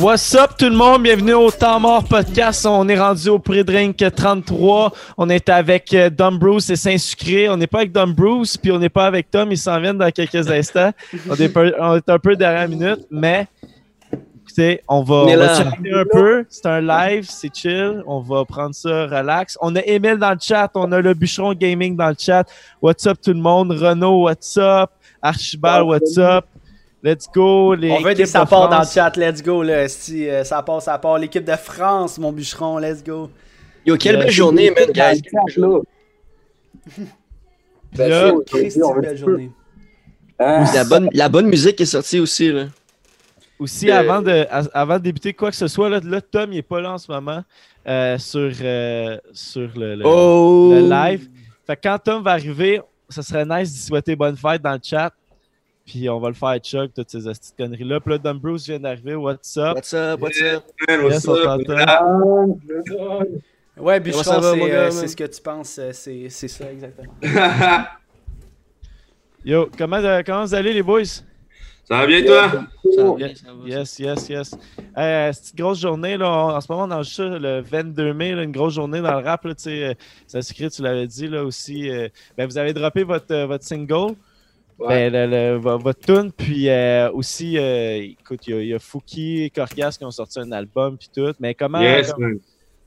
What's up tout le monde? Bienvenue au Temps Mort Podcast. On est rendu au pré-drink 33. On est avec euh, Dom Bruce et Saint-Sucré. On n'est pas avec Dom Bruce, puis on n'est pas avec Tom. Ils s'en viennent dans quelques instants. On est, peu- on est un peu derrière la minute, mais écoutez, on va, On va un peu. C'est un live, c'est chill. On va prendre ça relax. On a Emile dans le chat. On a le Bûcheron Gaming dans le chat. What's up tout le monde? Renaud, what's up? Archibald, what's up? Let's go. Les On veut des supports dans le chat, let's go. Là, si, euh, ça part, ça part. L'équipe de France, mon bûcheron, let's go. Yo, quelle belle journée, man, guys. Là, Christy, belle journée. La bonne, la bonne musique est sortie aussi, là. Aussi, Euh, avant, de, a- avant de débuter quoi que ce soit, là, là, Tom, il n'est pas là en ce moment euh, sur, euh, sur le, le- Oh! le live. Fait que quand Tom va arriver, ça serait nice d'y souhaiter bonne fête dans le chat. Puis on va le faire choc, toutes ces petites conneries-là. Puis là, Dom Bruce vient d'arriver. What's up? What's up, what's up? Yes, on t'entend. Ouais, ça va, c'est mon euh, ce que tu penses. euh, C'est c'est ça, exactement. Yo, comment, euh, comment vous allez, les boys? Ça va bien, toi? Ça va bien, ça va. Yes, yes, yes. Euh, c'est une grosse journée. Là. On- en ce moment, on enregistre ça le 22 mai, là, une grosse journée dans le rap. Là, tu sais, euh, c'est secret, tu l'avais dit là, aussi. euh, ben, vous avez droppé votre, euh, votre single, ben, le- le- vo- votre tune, puis euh, aussi, euh, écoute, il y a- il y, a Fouki et qui ont sorti un album, puis tout. Mais comment, Yes,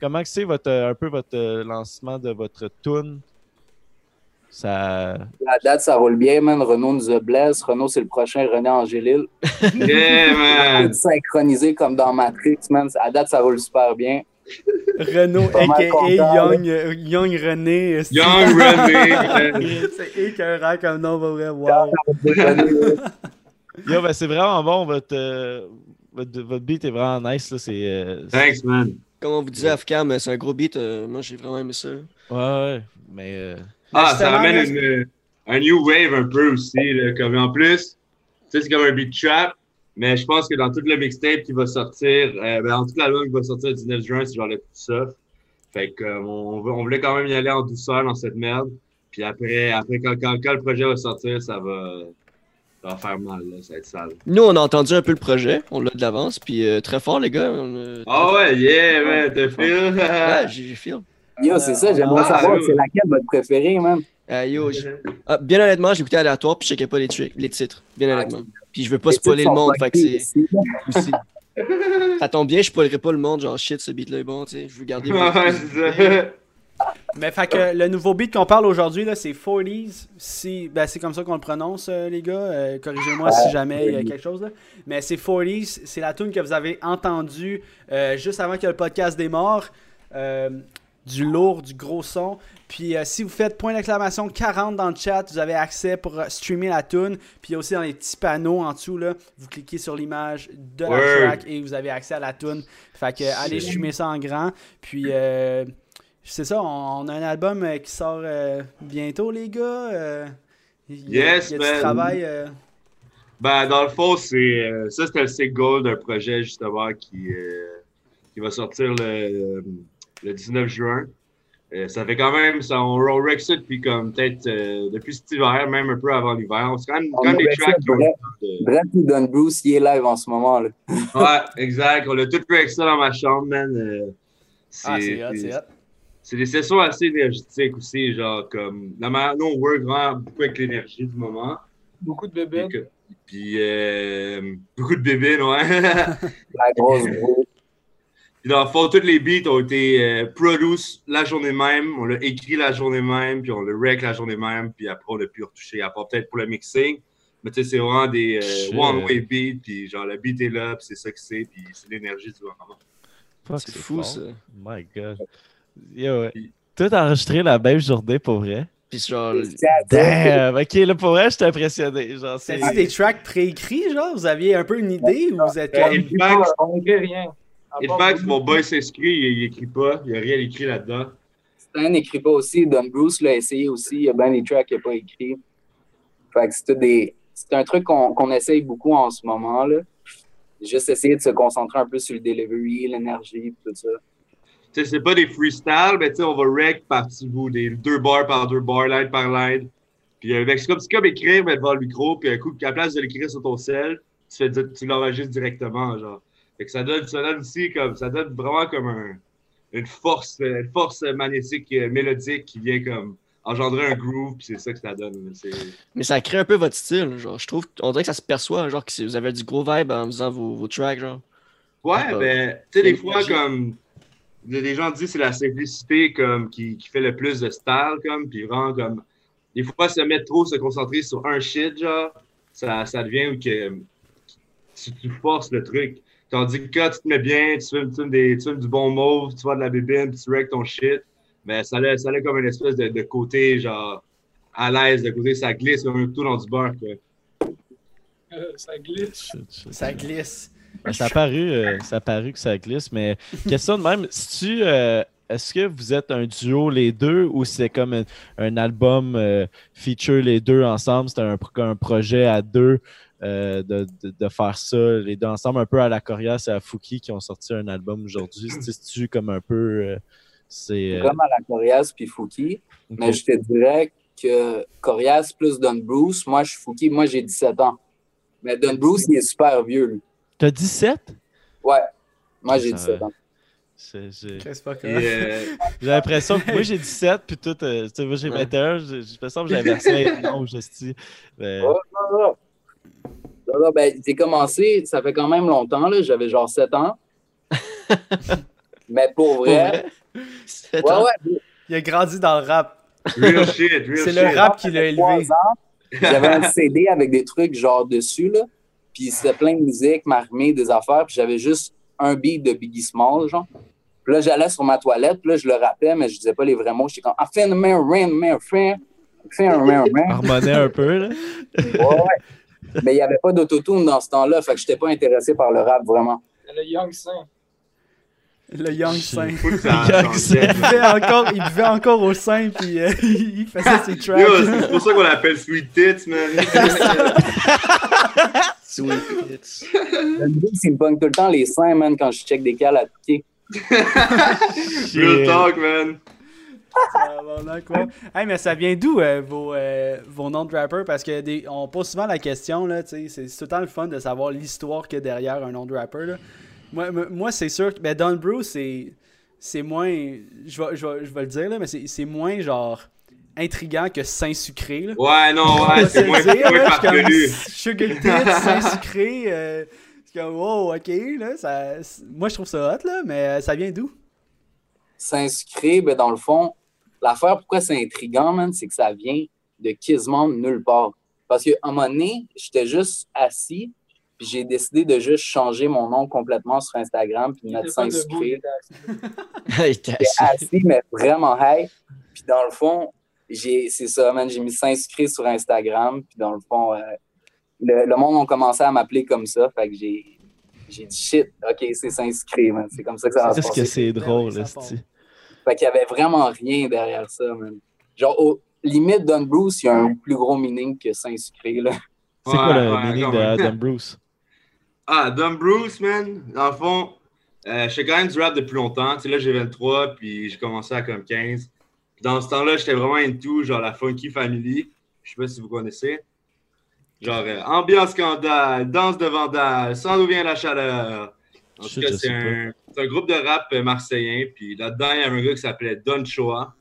comment c'est votre, un peu votre euh, lancement de votre tune? Ça. La date, ça roule bien, man. Renault nous a blessé. Renault, c'est le prochain René Angélil. Yeah, man. Tout synchronisé comme dans Matrix, man. À date, ça roule super bien. Renault, a.k.a. Young, Young René. c'est- Young René. C'est écœurant comme nom, pour vrai. Wow. Yo, ben, c'est vraiment bon. Votre, euh, votre, votre beat est vraiment nice. Là, c'est, euh, c'est- Thanks, man. Comme on vous disait, Afcam, c'est un gros beat. euh, moi, j'ai vraiment aimé ça. Ouais, ouais. Mais. euh, Ah, ça amène un new wave un peu aussi. Là, comme en plus, tu sais, c'est comme un beat trap, mais je pense que dans tout le mixtape qui va sortir, euh, ben, dans tout l'album qui va sortir le 19 juin, c'est genre le tout soft. Fait que, euh, on, veut- on voulait quand même y aller en douceur dans cette merde. Puis après, après quand, quand, quand le projet va sortir, ça va, ça va faire mal. Là, ça va être sale. Nous, on a entendu un peu le projet. On l'a de l'avance. Puis euh, très fort, les gars. a- Ah ouais, yeah, man, t'as fait? Ouais, j'ai feel. Yo, c'est ça. J'aimerais Ah, savoir, c'est laquelle votre préférée, man? Euh, yo, ah, bien honnêtement, j'écoutais aléatoire. Puis je checkais pas les, tri- les titres. Bien Ah, honnêtement. Puis je veux pas Les spoiler le monde. Fait que c'est. là. Ça tombe bien, je spoilerai pas le monde. Genre, shit, ce beat-là est bon. Tu sais, je veux garder. Ouais. Mais fait que le nouveau beat qu'on parle aujourd'hui, là, c'est 40s. Si, ben, c'est comme ça qu'on le prononce, euh, les gars. Euh, Corrigez-moi si jamais il y a quelque chose. Là. Mais c'est 40s. C'est la tune que vous avez entendue euh, juste avant que le podcast démarre. Du lourd, du gros son. Puis euh, si vous faites point d'exclamation 40 dans le chat, vous avez accès pour euh, streamer la tune. Puis aussi dans les petits panneaux en dessous, là, vous cliquez sur l'image de la track et vous avez accès à la tune. Fait que allez streamer ça en grand. Puis euh, c'est ça, on, on a un album qui sort bientôt, les gars. Il y a, Yes, y a du travail. Ben, dans le fond, c'est ça, c'était le d'un projet justement qui, qui va sortir le, le 19 juin. Euh, ça fait quand même, ça, on, ça depuis comme peut-être euh, depuis cet hiver, même un peu avant l'hiver. C'est quand même, quand même des tracks Brett nous donne Bruce, il est live en ce moment, là. Ouais, exact. On a tout rec ça dans ma chambre, man. Euh, Ah, c'est hot, c'est des sessions assez énergétiques aussi, genre comme. La manière, nous, on work vraiment beaucoup avec l'énergie du moment. Beaucoup de bébés. Puis, euh, beaucoup de bébés, ouais. La grosse Bruce. Puis dans le fond, tous les beats ont été euh, produits la journée même, on l'a écrit la journée même, puis on l'a rec la journée même, puis après on l'a pu retoucher, à part peut-être pour le mixing. Mais tu sais, c'est vraiment des euh, one-way beats, puis genre le beat est là, puis c'est ça que c'est, puis c'est l'énergie du moment. C'est fou, ça. My God. Yo, ouais. Tout enregistré la même journée, pour vrai? Puis genre. Damn! Ok, là, pour vrai, j'étais impressionné. Genre, c'est... Des tracks préécrits, genre? Vous aviez un peu une idée ou vous êtes Euh, comme. fact, On rien. In fact, mon boy s'inscrit, il, il écrit pas, il n'y a rien écrit là-dedans. Stan n'écrit pas aussi. Don Bruce l'a essayé aussi. Il y a bien des tracks qu'il n'a pas écrit. Fait que c'est tout des. C'est un truc qu'on qu'on essaye beaucoup en ce moment, là. Juste essayer de se concentrer un peu sur le delivery, l'énergie, tout ça. Tu sais, c'est pas des freestyles, mais tu sais, on va rec par petit bout, des deux bars par deux bars, line par line. Puis euh, ben, c'est comme, comme écrire, mais devant le micro, puis un coup, à la place de l'écrire sur ton sel, tu, fais, tu l'enregistres directement, genre. Fait que ça donne, ça donne aussi comme, ça donne vraiment comme un, une force, une force magnétique, euh, mélodique qui vient comme engendrer un groove, puis c'est ça que ça donne. Mais ça crée un peu votre style. Genre, je trouve, on dirait que ça se perçoit, genre, que vous avez du gros vibe en faisant vos, vos tracks, genre. Ouais, Ah, ben, tu sais, des fois, magique. comme, les gens disent que c'est la simplicité comme, qui, qui fait le plus de style, comme, puis vraiment, comme, des fois, se mettre trop, se concentrer sur un shit, genre, ça, ça devient que tu, tu forces le truc. Tandis que quand tu te mets bien, tu fumes, tu fumes des, tu fumes du bon mauve, tu vois de la bébine, puis tu règles ton shit, mais ça a, ça a comme une espèce de, de côté, genre, à l'aise, de côté, ça glisse comme un couteau dans du beurre. Euh, ça shit. Ça glisse. Ben, ça, a paru, euh, ça a paru que ça glisse, mais question de même, si tu, euh, est-ce que vous êtes un duo les deux ou c'est comme un, un album euh, feature les deux ensemble, c'est un projet à deux euh, de, de- de faire ça les deux ensemble, un peu à la Corias et à Fouki qui ont sorti un album aujourd'hui, c'est-tu comme un peu, euh, c'est... euh, Comme à la Corias puis Fouki. Mais je te dirais que Corias plus Don Bruce, moi je suis Fouki, moi j'ai 17 ans. Mais Don Bruce, il est super vieux, lui. T'as 17? Ouais. Moi j'ai Ça 17 ans. C'est- j'ai- euh, J'ai l'impression que moi j'ai 17 puis tout, euh, tu sais, moi j'ai Ouais. 21, j'ai j'ai l'impression que j'avais versé non, je sais. Mais... Oh, non, non. Non, ben, j'ai commencé, ça fait quand même longtemps, là. J'avais genre 7 ans. Mais pour vrai, ouais, ouais, Il a grandi dans le rap. real shit, real C'est shit. le rap qui l'a élevé. j'avais un CD avec des trucs genre dessus, là. Puis c'était plein de musique, marmée, des affaires. Puis j'avais juste un beat de Biggie Small, genre. Puis là, j'allais sur ma toilette, puis là, je le rappais, mais je disais pas les vrais mots. J'étais comme, ah, fais un man, rain, man, man. Harmonais un peu, là. Ouais, ouais. Mais il n'y avait pas d'autotune dans ce temps-là, fait que j'étais pas intéressé par le rap, vraiment. Le Young Saint. Le Young Saint. Il buvait encore, il buvait encore au sein, puis euh, il faisait ses tracks. Yo, c'est pour ça qu'on l'appelle Sweet Tits, man. Sweet hits. Le Bruce, il me pogne tout le temps les seins, man, quand je check des cales à piquer. Real talk, man. Ouais. Hey, mais ça vient d'où euh, vos, euh, vos noms de rappers? Parce que des, on pose souvent la question, là, c'est c'est tout le temps le fun de savoir l'histoire qu'il y a derrière un nom de rapper. Là. Moi, moi c'est sûr que ben, Don Bruce, c'est c'est moins. Je vais, je, vais, je vais le dire, là, mais c'est c'est moins genre intriguant que Saint-Sucré. Là. Ouais, non, ouais, c'est moins, dire, moins là, je suis comme farfelu. Sugar Tits, Saint-Sucré. euh, c'est comme, wow, ok, là, ça, moi je trouve ça hot, là, mais euh, ça vient d'où? Saint-Sucré, ben, dans le fond, l'affaire, pourquoi c'est intriguant, man, c'est que ça vient de quasiment nulle part. Parce qu'à un moment donné, j'étais juste assis, puis j'ai décidé de juste changer mon nom complètement sur Instagram, puis Il mettre t'as J'étais assis, mais vraiment high. Puis dans le fond, j'ai, c'est ça, man, j'ai mis Saint-Sucré sur Instagram, puis dans le fond, euh, le, le monde a commencé à m'appeler comme ça, fait que j'ai, j'ai dit shit, ok, c'est Saint-Sucré, man. C'est comme ça que ça va se Qu'est-ce que passer. c'est drôle, esti. Fait qu'il y avait vraiment rien derrière ça, man. Genre, au limite, Don Bruce, il y a un plus gros meaning que Saint-Sucré, là. C'est quoi le ouais, meaning de même. Adam Bruce? Ah, Dumb Bruce, man. Dans le fond, euh, je fais quand même du rap depuis longtemps. Tu sais, là, j'ai 23, puis j'ai commencé à comme 15. Puis dans ce temps-là, j'étais vraiment into, genre la Funky Family. Je sais pas si vous connaissez. Genre, euh, ambiance scandale, danse de vandale, sans d'où vient la chaleur. En tout cas, c'est un, c'est un groupe de rap marseillais. Puis là-dedans, il y avait un gars qui s'appelait Don Shoah.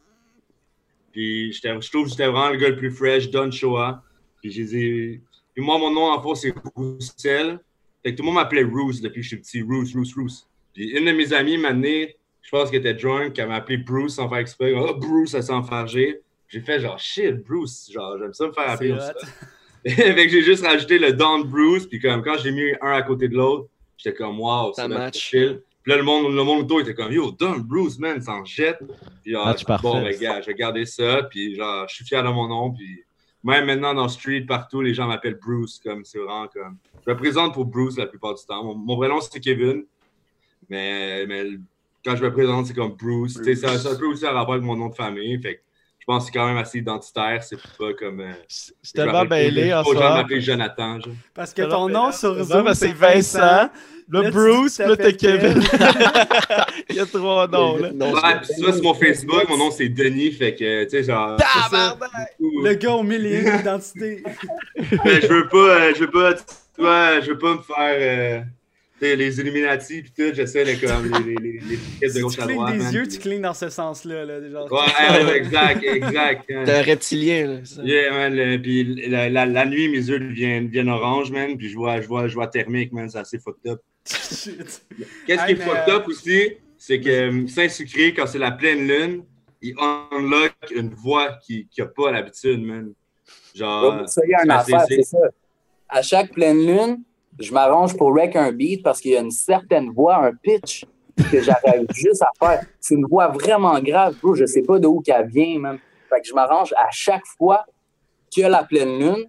Puis je trouve que j'étais vraiment le gars le plus fresh, Don Shoah. Puis j'ai dit. Puis moi, mon nom en fond, c'est Roussel. Fait que tout le monde m'appelait Roos depuis que je suis petit. Roos, Roos, Roos. Puis une de mes amies m'a amené, je pense qu'elle était drunk, elle m'a appelé Bruce sans faire exprès. Oh, Bruce, elle s'est enfargée. J'ai fait genre shit, Bruce. Genre, j'aime ça me faire appeler comme ça. fait que j'ai juste rajouté le Don Bruce. Puis comme quand j'ai mis un à côté de l'autre, j'étais comme wow, c'est match. chill. Puis là, le monde, le monde autour était comme Yo, Don Bruce, man, s'en jette. Puis genre, Match parfait. bon, ben, gars, je vais garder ça. Puis genre, je suis fier de mon nom. Puis même maintenant dans le street, partout, les gens m'appellent Bruce. Comme c'est vraiment comme. Je me présente pour Bruce la plupart du temps. Mon, mon vrai nom, c'est Kevin. Mais, mais quand je me présente, c'est comme Bruce. Ça- C'est un peu aussi un rapport avec mon nom de famille. Fait que je pense que c'est quand même assez identitaire. C'est pas comme. euh, C'est je tellement mêlé en moment. m'appeler Jonathan. Genre. Parce que ton nom sur Zoom, c'est Vincent. Le Bruce, là, t'appelles Kevin. Il y a trois noms, là. Non, Ouais, tu vois, sur mon Facebook, mon nom c'est Denis. Fait que, tu sais, genre. Tabarnak! Le gars au milieu d'identité. Mais je veux pas, euh, je veux pas, tu vois, je veux pas me faire. euh, les Illuminati pis tout, j'essaie de comme les, les, les, les tickets de Si gauche tu à clignes droite. des yeux, puis- tu clignes dans ce sens-là. Là, genre. Ouais, ouais, ouais, exact, exact. T'es un reptilien, là. ça. Yeah, man, le- puis la, la, la nuit, mes yeux deviennent, deviennent orange, man, puis je vois, je vois, je vois thermique, man, c'est assez fucked up. Qu'est-ce Hey, qui est fucked euh, up aussi, c'est que euh, Saint-Sucré, quand c'est la pleine lune, il unlock une voix qu'il n'a pas l'habitude, man. Genre, Ça y est, une c'est- affaire, c'est- c'est ça. À chaque pleine lune, je m'arrange pour rec un beat parce qu'il y a une certaine voix, un pitch que j'arrive juste à faire. C'est une voix vraiment grave, bro. Je sais pas d'où qu'elle vient, même. Fait que je m'arrange à chaque fois qu'il y a la pleine lune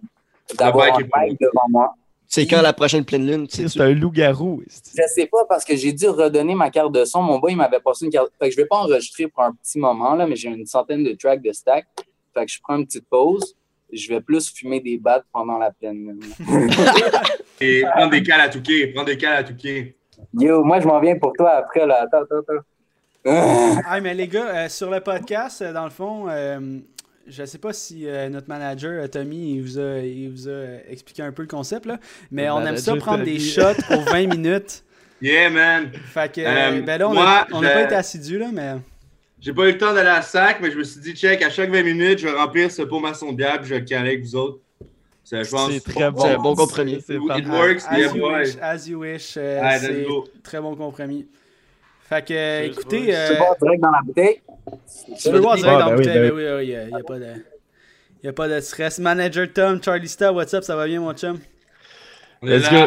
d'avoir un bike devant moi. C'est quand la prochaine pleine lune? C'est un loup-garou. Je sais pas parce que j'ai dû redonner ma carte de son. Mon boy, il m'avait passé une carte. Fait que je vais pas enregistrer pour un petit moment, là, mais j'ai une centaine de tracks de stack. Fait que je prends une petite pause. Je vais plus fumer des battes pendant la pleine lune. et prendre des cales à touquer, prendre des cales à touquer. Yo, moi, je m'en viens pour toi après, là. Attends, attends, attends. Ah. Mais les gars, euh, sur le podcast, euh, dans le fond, euh, je sais pas si euh, notre manager, Tommy, il vous, a, il vous a expliqué un peu le concept, là, mais Le on aime ça prendre des shots pour 20 minutes. Yeah, man. Fait que, euh, Euh, ben là, on n'a pas été assidus, là, mais. J'ai pas eu le temps d'aller à la sac, mais je me suis dit, check, à chaque 20 minutes, je vais remplir ce pot maçon de bière, puis je vais le caler avec vous autres. C'est très bon. C'est un bon compromis. C'est It works, as, yeah, you boy. wish, as you wish, euh, c'est très bon compromis. Fait que, euh, écoutez, boys. Tu euh, peux boire direct dans la bouteille? tu peux boire direct Ah, dans la ben oui, bouteille, ben ben oui, oui, il n'y a, y a pas de... Y a pas de stress. Manager Tom, Charlie Star, what's up, ça va bien, mon chum? Let's go.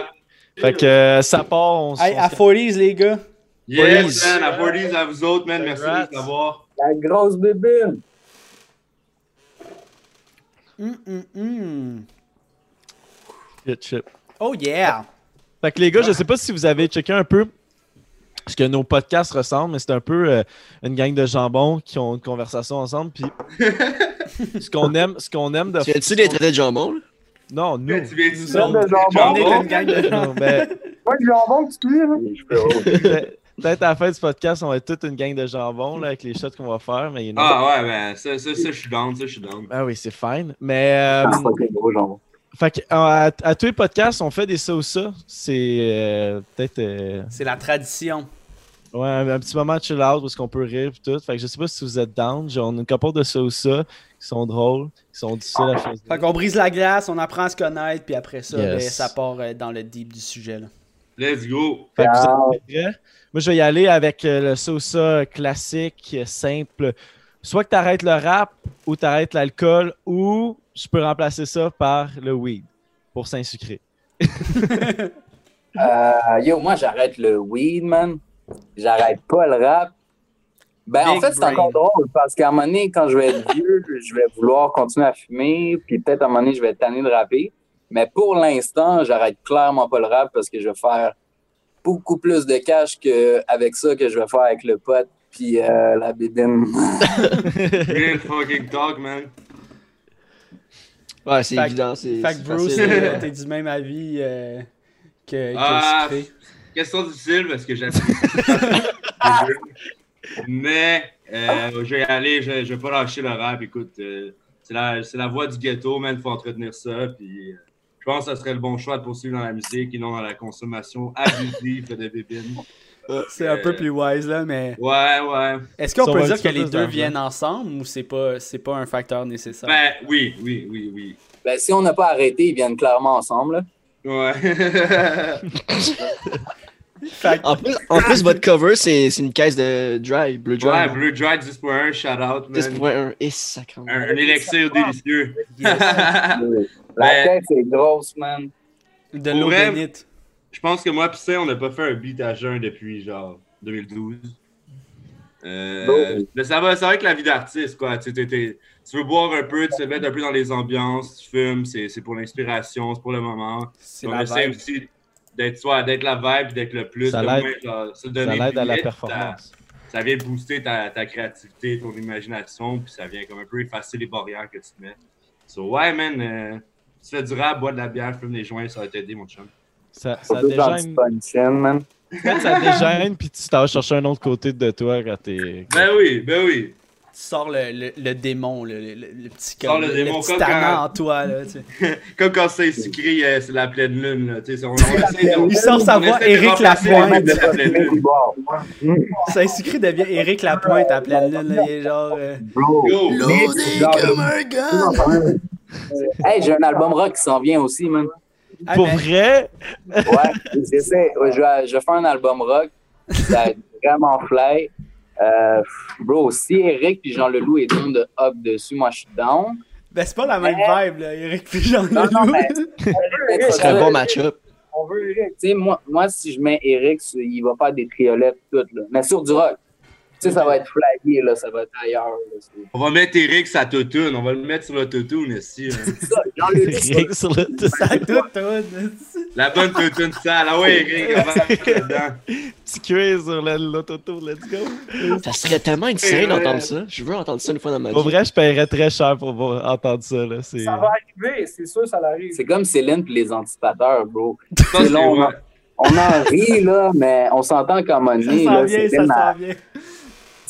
Fait que euh, ça part, on, Hey, on à s- 40s, les gars. Yes, man, à 40s, à vous autres, man. Merci de savoir. La grosse bébine. Hum, hum, hum. Shit, shit. Oh yeah! Fait que les gars, je sais pas si vous avez checké un peu ce que nos podcasts ressemblent, mais c'est un peu euh, une gang de jambons qui ont une conversation ensemble. Puis ce qu'on aime, ce qu'on aime de Tu viens-tu des traités de jambon, là? Non, nous. Tu viens Nous de jambon. on est Jambon? une gang de gens. Non, du jambon que tu cuis, là. Peut- Peut-être à la fin du podcast, on va être toute une gang de jambons là, avec les shots qu'on va faire. Mais Ah ouais, ben, ça, ça, ça, je suis down, ça, je suis down. Ah oui, c'est fine. Mais euh, Ah, gros jambon. fait que, à, à tous les podcasts, on fait des ça ou ça. C'est euh, peut-être euh, C'est la tradition. ouais, un, un petit moment de chill out où est-ce qu'on peut rire et tout. Fait que je sais pas si vous êtes down. Genre, on a une couple de ça ou ça qui sont drôles, qui sont difficiles à faire. Fait qu'on brise la glace, on apprend à se connaître, puis après ça, Yes. ben, ça part euh, dans le deep du sujet. Là. Let's go. Fait que vous Ah. êtes prêts? Moi, je vais y aller avec euh, le sauce classique, simple. Soit que tu arrêtes le rap ou tu arrêtes l'alcool ou je peux remplacer ça par le weed pour Saint-Sucré. Euh, yo, moi, j'arrête le weed, man. J'arrête pas le rap. Ben, en fait, c'est encore drôle parce qu'à un moment donné, quand je vais être vieux, je vais vouloir continuer à fumer, puis peut-être à un moment donné, je vais être tanné de rapper. Mais pour l'instant, j'arrête clairement pas le rap parce que je vais faire beaucoup plus de cash qu'avec ça que je vais faire avec le pote puis euh, la bébine. Real fucking talk, man. Ouais, c'est évident. C'est Fait que Bruce, t'es du même avis euh, que, que Ah. Question difficile parce que j'apprécie. Mais euh, je vais y aller, je, je vais pas lâcher le rap. Écoute, euh, c'est la, c'est la voix du ghetto, man. Il faut entretenir ça. Puis, euh, pense que ça serait le bon choix de poursuivre dans la musique et non dans la consommation abusive de bébines. C'est un peu plus wise, là, mais Ouais, ouais. est-ce qu'on peut dire que les deux viennent ensemble ou c'est pas, c'est pas un facteur nécessaire? Ben, oui, oui, oui, oui. ben, si on n'a pas arrêté, ils viennent clairement ensemble. là. Ouais. En plus, en plus, votre cover, c'est c'est une caisse de dry, Blue Dry. ouais, Blue Dry 10.1, shout out, man. 10.1. Et. Un, un élixir délicieux. La Ben- tête, c'est grosse, man. de l'eau vrai, bénite. Je pense que moi, pis ça, on n'a pas fait un beat à jeun depuis genre 2012. Euh, mais ça va, ça va avec la vie d'artiste, quoi. Tu, sais, t'es- t'es- tu veux boire un peu, tu te mettre un peu dans les ambiances, tu fumes, c'est c'est pour l'inspiration, c'est pour le moment. C'est on la essaie vibe. aussi d'être soit d'être la vibe, d'être le plus, Ça de l'aide. moins, genre, se Ça donner l'aide à la performance. Ça, ça vient booster ta, ta créativité, ton imagination, puis ça vient comme un peu effacer les barrières que tu te mets. So, ouais, man, euh, tu fais du rap, bois de la bière, fume des joints, ça va t'aider, mon chum. Ça, ça man. quand ça dégêne, puis tu t'en vas chercher un autre côté de toi quand t'es. Ben oui, ben oui. sors le, le, le démon, le, le, le petit, Sors comme, le le, démon, petit comme quand- en toi. Là, tu sais. Comme quand c'est sucré, euh, c'est la pleine lune. Là, tu sais, on, on essaie de- Il sort sa voix remplacer Lapointe. de la pleine lune. Saint-Sucré devient Éric Lapointe à pleine lune. Là, il est genre. euh, Bro. Comme un gars. Hey, j'ai un album rock qui s'en vient aussi, man. ah, Pour mais- vrai, Ouais, j'essaie. je, vais, je faire un album rock. Ça va être vraiment fly. Euh, bro, si Eric puis Jean Leloup est down de hop dessus, moi je suis down. Ben, c'est pas la même vibe, là, Éric puis Jean Non, mais- Ce serait un bon match-up. On veut Eric. Tu sais, moi, moi, si je mets Eric, il va faire des triolettes toutes, là. Mais sur du rock. Tu sais, ça va être flagué, là, ça va être ailleurs. là. C'est On va mettre Eric sa toutoune. On va le mettre sur le toutoune ici. hein. ça, sur le Ça tout, tout. La bonne toutoune sale. Ah ouais, Eric, on va mettre là-dedans. petit quiz sur le- l'autotour, let's go. Ça serait tellement insane d'entendre ça. Je veux entendre ça une fois dans ma Pour vie. vrai, je paierais très cher pour voir- entendre ça. Là. C'est... Ça va arriver, c'est sûr, ça l'arrive. c'est comme Céline puis les anticipateurs, bro. C'est c'est long, vrai. On en rit, là, mais on s'entend qu'à un moment Ça s'en vient, ça s'en vient.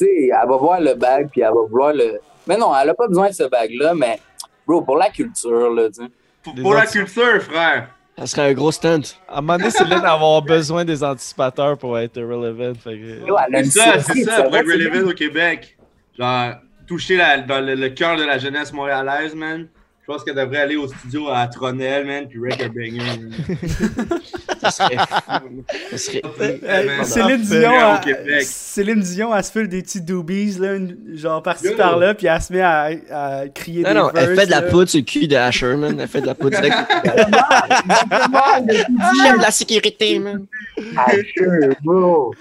Sais, elle va voir le bag, puis elle va vouloir le. Mais non, elle a pas besoin de ce bag-là, mais, bro, pour la culture, là, tu sais. Pour, pour la culture, frère. Ça serait un gros stunt. À un moment donné, Céline va avoir besoin des anticipateurs pour être relevant. Fait que... C'est ça, c'est ça, pour être relevant au Québec. Genre, toucher la- dans le, le cœur de la jeunesse montréalaise, man. Je pense qu'elle devrait aller au studio à Tronel, man, puis wreck a banger. man. Ça serait fou. Ça serait Euh, man. Céline. Dion, elle- Québec. Céline Dion, elle se fait des petits doobies, là, une- genre par-ci par-là, puis elle se met à, à crier Non, des non, elle fait de la poudre sur le cul de Asher, man. Elle fait de la poudre direct. J'aime la sécurité, man. Asher, bro.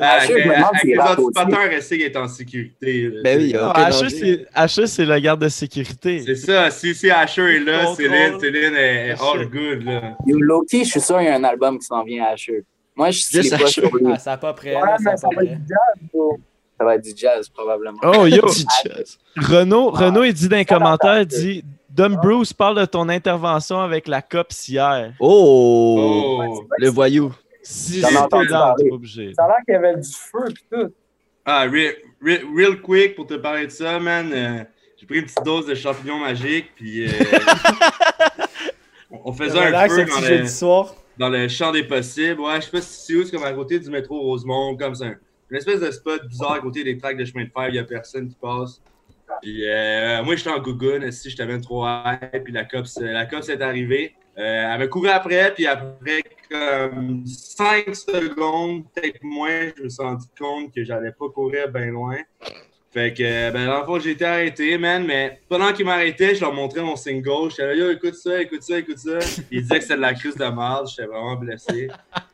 Ah, Asher, anticipateurs, essaie d'être en sécurité. Ben oui, Ah, Asher, c'est... C'est le garde de sécurité. C'est ça, si, si Asher est là. Céline, Céline est, all good, là. Yo, Loki, je suis sûr qu'il y a un album qui s'en vient à Asher. Moi, je suis pas lui. Ah, ça pas prêt, Ouais, là, ça va être prêt. du jazz, bro. Ça va être du jazz, probablement. Oh, yo! Jazz. Renaud, Renaud, il dit dans les commentaires, il dit Dom Bruce parle de ton intervention avec la COPS hier. Oh! Oh! Le voyou. Si J'en ai t'es obligé. Ça a l'air qu'il y avait du feu pis tout. Ah, real, real, real quick, pour te parler de ça, man, euh, j'ai pris une petite dose de champignons magiques, puis euh, on- faisait un Relax, feu un dans le, jeudi soir. dans le champ des possibles. Ouais, je sais pas si c'est où, c'est comme à côté du métro Rosemont, comme ça. Une espèce de spot bizarre à côté des tracks de chemin de fer, il y a personne qui passe. Puis euh, moi, j'étais en gougoune, si je t'avais trop puis la COPS, la COPS est arrivée. Euh, elle m'a couru après, puis après comme 5 secondes, peut-être moins, je me suis rendu compte que j'allais pas courir bien loin. Fait que, ben, dans le fond, j'ai été arrêté, man, mais pendant qu'ils m'arrêtaient, je leur montrais mon single. J'étais là, yo, écoute ça, écoute ça, écoute ça. Ils disaient que c'était de la crise de merde, j'étais vraiment blessé.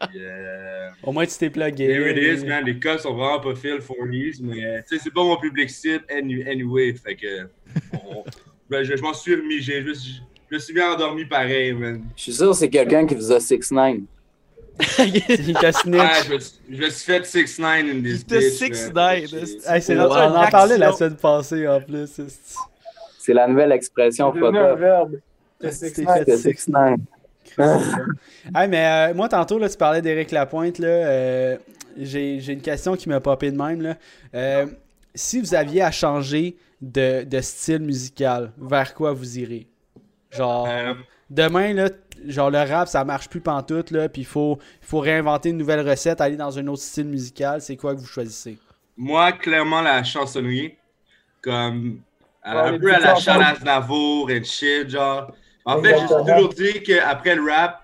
Puis, euh, Au moins, tu t'es plugué. Here it is, man. Les cops sont vraiment pas fil for these, mais tu sais, c'est pas mon public cible any- anyway. Fait que, on- ben, je, je m'en suis remis. j'ai- Je, me suis- je me suis bien endormi pareil, man. Je suis sûr que c'est quelqu'un qui vous a 6-9. Il t'a snitch. Ah, je, me suis- je me suis fait 6-9 in this bitch. 6ix9ine, man. est-ce- Hey, c'est Wow. rendu- on en parlait la semaine passée en plus. c'est- C'est la nouvelle expression C'est un photo. verbe. C'est C'est C'est six. 6-9. Hey, mais euh, moi, tantôt, là, tu parlais d'Éric Lapointe. Là, euh, j'ai, j'ai une question qui m'a popé de même. Là. Euh, si vous aviez à changer de, de style musical, vers quoi vous irez? Genre, Euh, demain, là, genre le rap, ça marche plus pantoute, là, puis il faut, il faut réinventer une nouvelle recette, aller dans un autre style musical. C'est quoi que vous choisissez? moi, clairement, la chansonnerie, comme Ouais, un peu à la. Charles Aznavour et shit, genre. En fait, j'ai toujours dit qu'après le rap,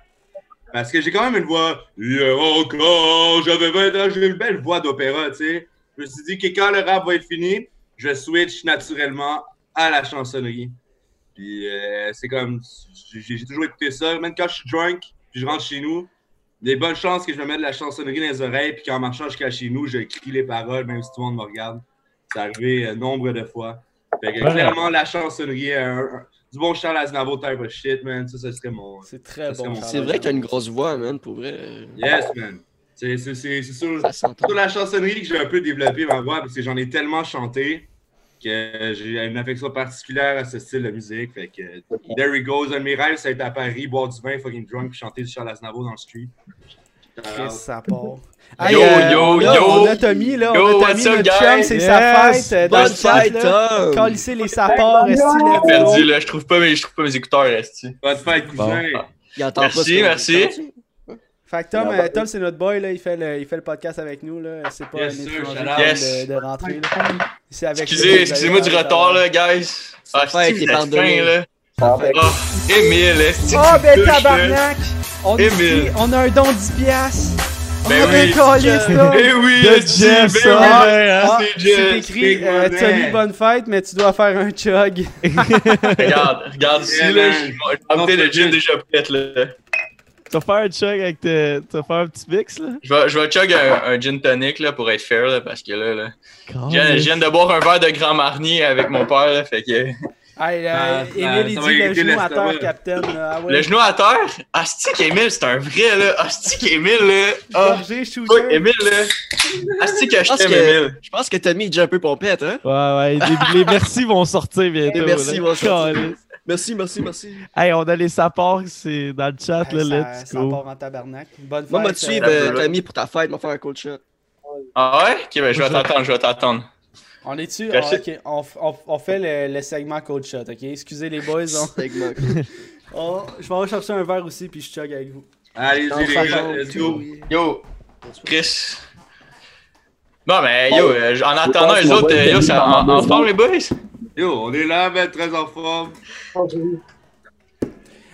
parce que j'ai quand même une voix, hier encore, j'avais 20 ans, j'ai une belle voix d'opéra, tu sais. Je me suis dit que quand le rap va être fini, je switch naturellement à la chansonnerie. Puis euh, c'est comme, j'ai toujours écouté ça, même quand je suis drunk, puis je rentre chez nous, il y a des bonnes chances que je me mette de la chansonnerie dans les oreilles, puis qu'en marchant jusqu'à chez nous, je crie les paroles, même si tout le monde me regarde. C'est arrivé euh, nombre de fois. Fait que Ouais. clairement, la chansonnerie, euh, un- du bon Charles Aznavour type of shit, man, ça, ça serait mon... C'est très bon. C'est vrai que t'as une grosse voix, man, pour vrai. Yes, man. C'est s'entend. Sur la chansonnerie que j'ai un peu développé ma voix, parce que j'en ai tellement chanté que j'ai une affection particulière à ce style de musique. Fait que, there he goes. Un de mes rêves, ça a été à Paris, boire du vin, fucking drunk, puis chanter du Charles Aznavour dans le street. Chris, ça part. Yo, euh, yo, a, yo. On a Tommy, là. Yo, on a Tommy, what's up, notre guys? chum, c'est sa fête. euh, Dans le Bonne chat, fête, là. Tom! Calissez les sapeurs, Hey, esti. Perdu, là. Je trouve pas mes, je trouve pas mes écouteurs, Esti. Bonne fête, cousin. Il entend Merci, merci. Fait que Tom, Ah, euh, Tom c'est notre boy, là. Il fait le, il fait le podcast avec nous, là. C'est pas Yes, un étranger qui Yes. de, de rentrer, là. C'est avec Excusez, lui, excusez-moi du retard, là, guys. Ah, c'est pardonné. fin, là. Ah, fait que- Oh, Émile, Esti. Oh, ben tabarnak! On, est Émile. on a un don de 10 piastres! Ben on a oui. calice, là! Eh oui, De Esti, Jeff, ben ça, oui. ouais, hein. Ah, c'est c'est Jeff, écrit big euh. Tommy, bonne fête, mais tu dois faire un chug. Regarde, regarde ici, là. J'ai amené le gin déjà prêt, là. Tu vas faire un chug avec tes... Tu vas faire un petit mix, là? Je vais, je vais chug un, un gin tonic, là, pour être fair, là, parce que là, là. Je viens, je viens de boire un verre de Grand Marnier avec mon père, là, fait que. Hey, là, Ah, ça- Emile, il dit le genou à terre, Captain. là. Ah ouais. Le genou à terre, Asti qu'Emile, c'est un vrai, là. Asti qu'Emile, là. Ah. Emile, là. Asti que je pense t'aime, que- Emile. Je pense que Tommy est déjà un peu pompette, hein? Ouais, ouais. Les, les merci vont sortir bientôt. Les merci là. vont sortir. Merci, merci, merci. Hey, on a les sapeurs, c'est dans le chat, Hey, là, ça, let's go. en tabarnak. Bonne fête. Moi, moi, te suivre, euh. Tommy, pour ta fête, m'a faire un cold shot. Ah ouais? Ok, ben je vais t'attendre, je vais t'attendre. On est-tu? Merci. Ah, ok, on, on, on fait le, le segment code shot, ok? Excusez les boys. On, Segment. on- je vais aller chercher un verre aussi, puis je chug avec vous. Allez-y, les gars, let's go. Yo, Chris. Bon, ben, yo, euh, en attendant les autres, euh, yo, ça, en, en forme, les boys? Yo, on est là, ben, très en forme.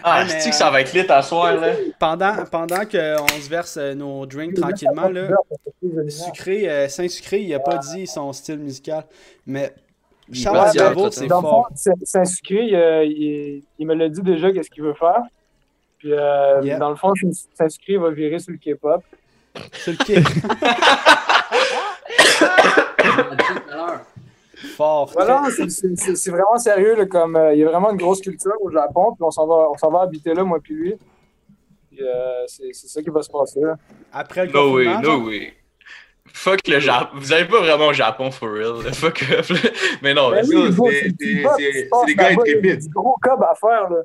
Ah, Ouais, mais, c'est que euh, ça va être lit à soir, là? Pendant, pendant qu'on se verse euh, nos drinks tranquillement, là, sucré, euh, Saint-Sucré, il a pas dit son style musical, mais Charles Bravo, c'est Dans le fond, fort. Saint- Saint-Sucré, il, il me l'a dit déjà qu'est-ce qu'il veut faire. Puis, euh, Yeah. dans le fond, Saint- Saint-Sucré va virer sur le K-pop. Sur le kick. fort. Voilà, c'est- c'est c'est- c'est vraiment sérieux. là, comme, euh, il y a vraiment une grosse culture au Japon. Puis, on s'en va, on s'en va habiter là, moi puis lui. Euh, c'est c'est ça qui va se passer. là. Après le No way, no genre, way. Fuck le Japon. Vous allez pas vraiment au Japon for real. là. Fuck off. Mais non, c'est- c'est- c'est c'est- c'est- c'est des gars intrépides. Du gros cob à faire. Là.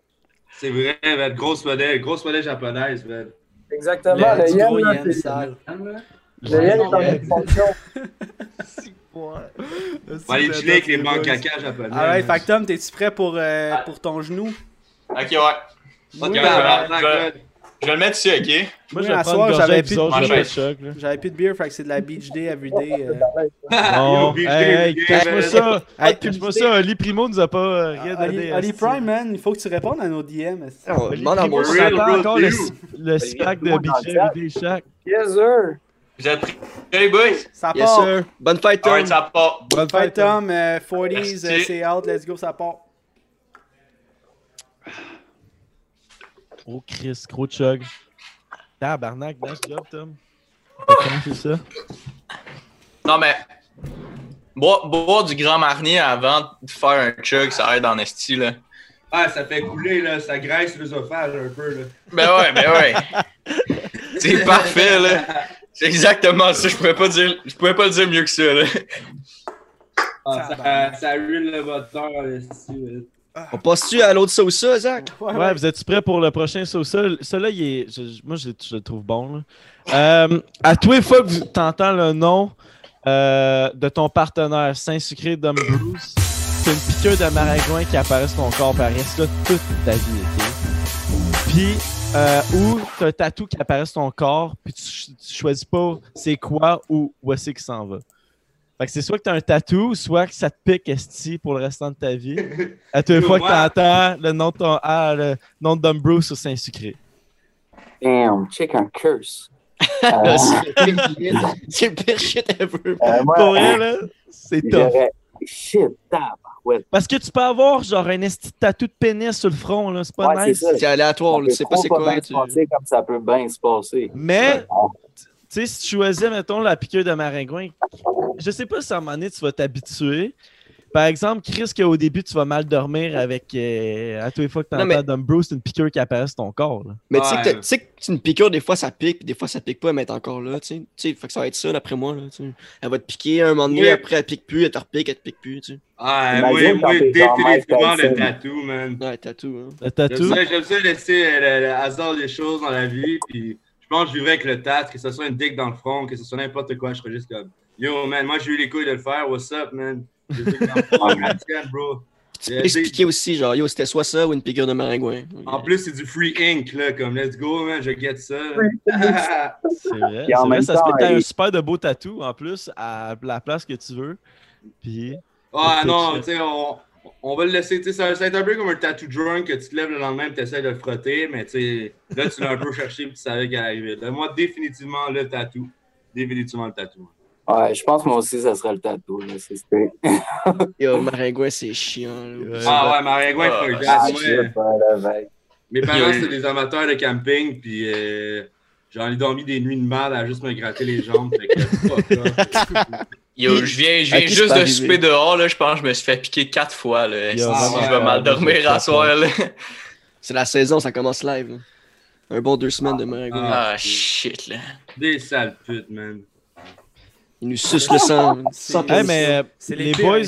C'est vrai, man, grosse modèle, grosse modèle japonaise, man. Exactement. le, Le, yen, là, yen c'est- sale. le yen est en expansion. On va aller chiller avec les banques caca japonais. Alright, fait que Tom, t'es-tu prêt pour, euh, pour ton genou? Ok, ouais. Euh, tabarnak, je vais- man. Je vais le mettre ici, ok? Moi, vais à soir, j'avais plus de-. J'avais plus de beer, fait que c'est de la beach day euh. Yo, BJ, hey, BJ, cache-moi man. ça. Hey, Cache-moi ça, Ali Primo nous a pas euh, rien Ali, donné. Ali. Prime, man, il faut que tu répondes à nos DM. Ali demande à mon encore le, spec de le BJ chat. Everyday Shack. Yes, sir. Vous êtes prêts, les boys? Ça Yes, part. sir. Bonne fête, Tom. Alright, ça part. Bonne Fight fête, Tom. Tom, euh, 40s, Merci. euh, c'est out, let's go, ça part. Oh, Chris, gros chug. Tabarnak, nice job, Tom. Comment c'est ça? Non, mais. Boire, boire du Grand Marnier avant de faire un chug, ça aide en esti, là. Ah, ça fait couler, là, ça graisse l'œsophage un peu, là. Ben ouais, ben ouais. C'est parfait, là. C'est exactement ça. Je pouvais pas dire, je pouvais pas le dire mieux que ça, là. Ah, ça, ça ruine le moteur. On passe-tu à l'autre sauce, ça, Zach? Ouais, vous êtes prêts pour le prochain sauce? Celui-là, il est. je- moi, je, je le trouve bon. Là. Euh, à tous les fois que tu entends le nom euh, de ton partenaire Saint-Sucré Dom Bruce, c'est une piqûre de maringouin qui apparaît sur ton corps, elle reste là toute ta vie, ok? Puis, euh, ou t'as un tatou qui apparaît sur ton corps, puis tu, tu choisis pas c'est quoi ou où est-ce qu'il s'en va. Fait que c'est soit que t'as un tatou, soit que ça te pique esti pour le restant de ta vie. À toutes les Yo, fois que t'entends le nom de ton ah, le nom de Dom Bruce sur Saint-Sucré. Damn, check un curse. Euh, C'est le pire shit ever. euh, moi, Pour vrai, là, c'est top. Shit, Parce que tu peux avoir genre un esti de tatou de pénis sur le front, là. C'est pas Ouais, nice. c'est aléatoire, Tu sais pas c'est quoi. bien tu- comme ça peut bien se passer. Mais, tu sais, si tu choisis, mettons, la piqûre de maringouin, je sais pas si à un moment donné, tu vas t'habituer. Par exemple, Chris, qu'au début, tu vas mal dormir avec. euh, à tous les fois que tu entends mais- Bruce, c'est une piqûre qui apparaît sur ton corps. Là. Mais tu sais que t'as- Ouais. tu sais que c'est une piqûre, des fois ça pique, puis des fois ça pique pas, mais est encore là, tu sais. Tu sais, fait que ça va être ça d'après moi, là. Elle va te piquer un moment donné, Oui. après elle pique plus, elle te repique, elle te pique plus, tu sais. Ah, Imagine moi, quand moi t'es genre Mike définitivement le tatou, man. Ouais, t'as tout, hein. Le tatou? J'aime ça, laisser euh, le, le hasard des choses dans la vie, puis je pense que je vivrais avec le tat, que ce soit une dick dans le front, que ce soit n'importe quoi, je serais juste comme Yo, man, moi j'ai eu les couilles de le faire, what's up, man? J'ai bro. Peux expliquer aussi, genre, yo, c'était soit ça ou une piqûre de maringouin. En plus, c'est du free ink, là, comme let's go, man, je get ça. C'est vrai. C'est vrai, ça se temps, t'aies il- un super de beau tatou en plus à la place que tu veux. Puis. Ah non, tu sais, on, on va le laisser. Tu sais, ça, ça va être un peu comme un tattoo drunk que tu te lèves le lendemain et tu essaies de le frotter, mais tu sais, là, tu l'as un peu cherché et tu savais qu'elle arrivait. Moi, définitivement, le tatou. Définitivement le tatou. Ouais, je pense que moi aussi, ça serait le tatou. C'est Yo, maringouin, c'est chiant. là. Ah ouais, Maringouin, fuck ah. Ah, ouais, veille. mes parents, c'était des amateurs de camping, puis euh, j'en ai dormi des nuits de mal à juste me gratter les jambes. Fait que, fuck off. Yo, je viens, je viens juste c'est de souper dehors, là. Je pense que je me suis fait piquer quatre fois, là. Yo, Si ouais, je vais mal dormir à soir, là? C'est la saison, ça commence live. là. Un bon deux semaines de maringouin. Ah, shit, là. Des sales putes, man. Il nous suce le sang. Hey, mais euh, les, pires boys,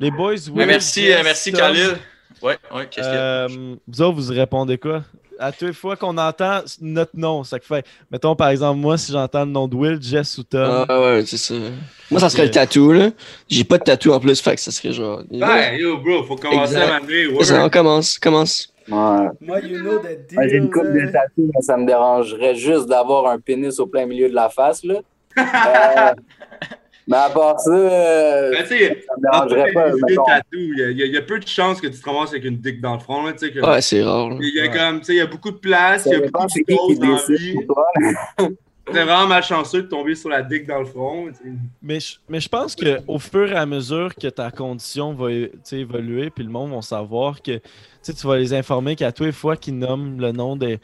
les boys, Mais Will, merci, euh, merci, Khalil. Ouais, ouais, qu'est-ce qu'il y a? euh, vous autres, vous répondez quoi? À toutes les fois qu'on entend notre nom, ça fait. Mettons par exemple, moi, si j'entends le nom de Will, Jess ou Tom. Ah ouais, c'est ça. Moi, ça serait le tatou, là. J'ai pas de tatou en plus, fait que ça serait genre. Ouais, yo, bro, faut commencer Exact. à m'amener. Ça, on commence, commence. Ouais. Moi, you know the deal. Ouais, J'ai une coupe de tatou, mais ça me dérangerait juste d'avoir un pénis au plein milieu de la face. Là. Euh, mais à part ça, euh, Ben, tu sais, ça me dérangerait pas. il y, a- il y peu de chances que tu te ramasses avec une dick dans le front. Là, que- Ouais, c'est rare. Il y a comme, tu sais, il y a beaucoup de place, Ça il y a beaucoup de choses dans la vie. vraiment malchanceux de tomber sur la dick dans le front. Mais, je, mais je pense qu'au fur et à mesure que ta condition va évoluer, puis le monde va savoir que tu vas les informer qu'à tous les fois qu'ils nomment le nom des.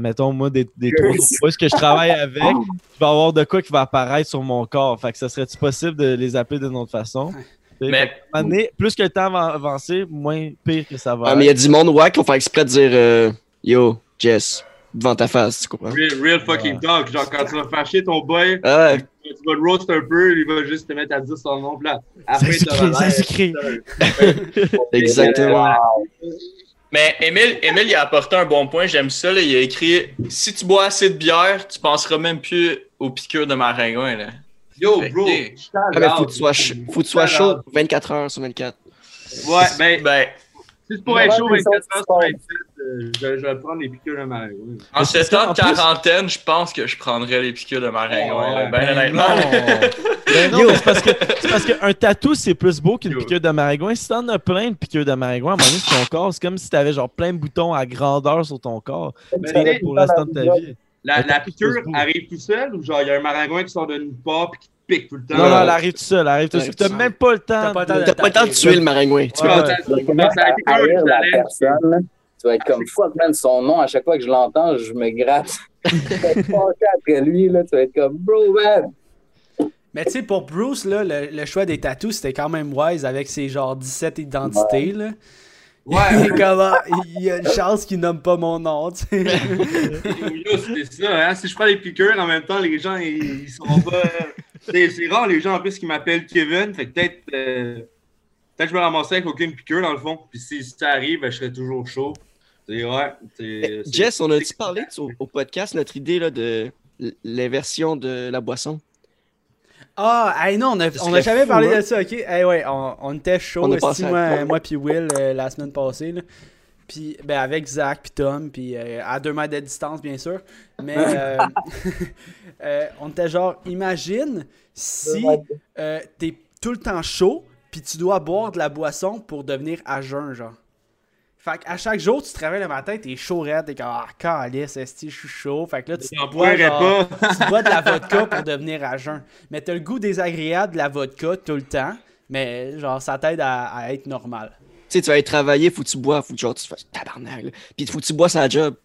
Mettons, moi, des, des boys que je travaille avec, tu vas avoir de quoi qui va apparaître sur mon corps. Fait que ça serait-tu possible de les appeler d'une autre façon? Mais- donné, plus que le temps va avancer, moins pire que ça va. Ah, mais il y a du monde ouais qui vont faire exprès de dire euh, Yo, Jess, devant ta face, tu comprends? Real, real fucking talk. Genre, quand tu vas faire chier ton boy, Ah ouais. tu vas le roast un peu, il va juste te mettre à dire son nom plat. Après, Ça s'écrit. Exactement. Mais Emile, Emile, il a apporté un bon point, j'aime ça. Là. Il a écrit Si tu bois assez de bière, tu penseras même plus aux piqûres de maringouin. Là. Yo, Fait bro. Ah, mais faut out. que tu sois, ch- faut que tu sois chaud 24 heures sur 24. Ouais, ben, Ben, si c'est pour être chaud Ouais, 24 ça, heures sur 27, euh, je, je vais prendre les piqûres de ma oui. en Mais ce c'est temps de quarantaine, je pense que je prendrais les piqûres de maringouin. Ben, Ben honnêtement. non. Ben c'est parce que c'est parce qu'un tatou c'est plus beau qu'une piqûre de maringouin. Si t'en as plein de piqûres de maringouin, à un moment donné, sur ton corps, c'est comme si t'avais genre plein de boutons à grandeur sur ton corps. T'sais, pour l'instant de ta vie. La, piqûre arrive tout seul ou genre il y a un maringouin qui sort de nulle part et qui pique tout le temps? Non, non, elle arrive tout seul, elle arrive tout seul. tout seul. même pas le temps. T'as pas le temps de- de- T'as pas le temps de tuer le maringouin. Tu peux Ouais, pas ouais. Tu la l'allais. personne. là. Tu vas être comme fuck, man, son nom, à chaque fois que je l'entends, je me gratte. Je vais être après lui, là. Tu vas être comme, bro, man. Mais tu sais, pour Bruce, là, le, le choix des tattoos, c'était quand même wise avec ses genre 17 identités. Là. Ouais, Il, est comme, ah, il y a une chance qu'il nomme pas mon nom. tu sais. C'était ça, hein? Si je prends les piqûres, en même temps, les gens, ils, ils seront pas. C'est c'est rare, les gens, en plus, qui m'appellent Kevin. Fait que peut-être. euh, peut-être que je me ramassais avec aucune piqûre, dans le fond. Puis si, ça arrive, ben, je serais toujours chaud. C'est ouais. c'est- c'est- Jess, on a-tu parlé au, au podcast notre idée là, de l'inversion de la boisson? Ah, hey, non, on a, on a jamais fou, parlé hein? de ça, ok? Hey, ouais, on, on était chaud, moi, moi puis Will, euh, la semaine passée. Là. Puis, ben, avec Zach puis Tom, puis euh, à deux mètres de distance, bien sûr. Mais, euh, euh, on était genre, imagine si euh, t'es tout le temps chaud, puis tu dois boire de la boisson pour devenir à jeun, genre. Fait qu'à chaque jour, tu te réveilles le matin, t'es chaud raide, t'es comme, ah, calice, esti, je suis chaud. Fait que là, tu bois, genre, pas. tu bois de la vodka pour devenir à jeun. Mais t'as le goût désagréable de la vodka tout le temps, mais genre, ça t'aide à, à être normal. Tu sais, tu vas aller travailler, faut que tu bois, faut que genre, tu fasses tabarnak. là. Puis faut que tu bois sa job.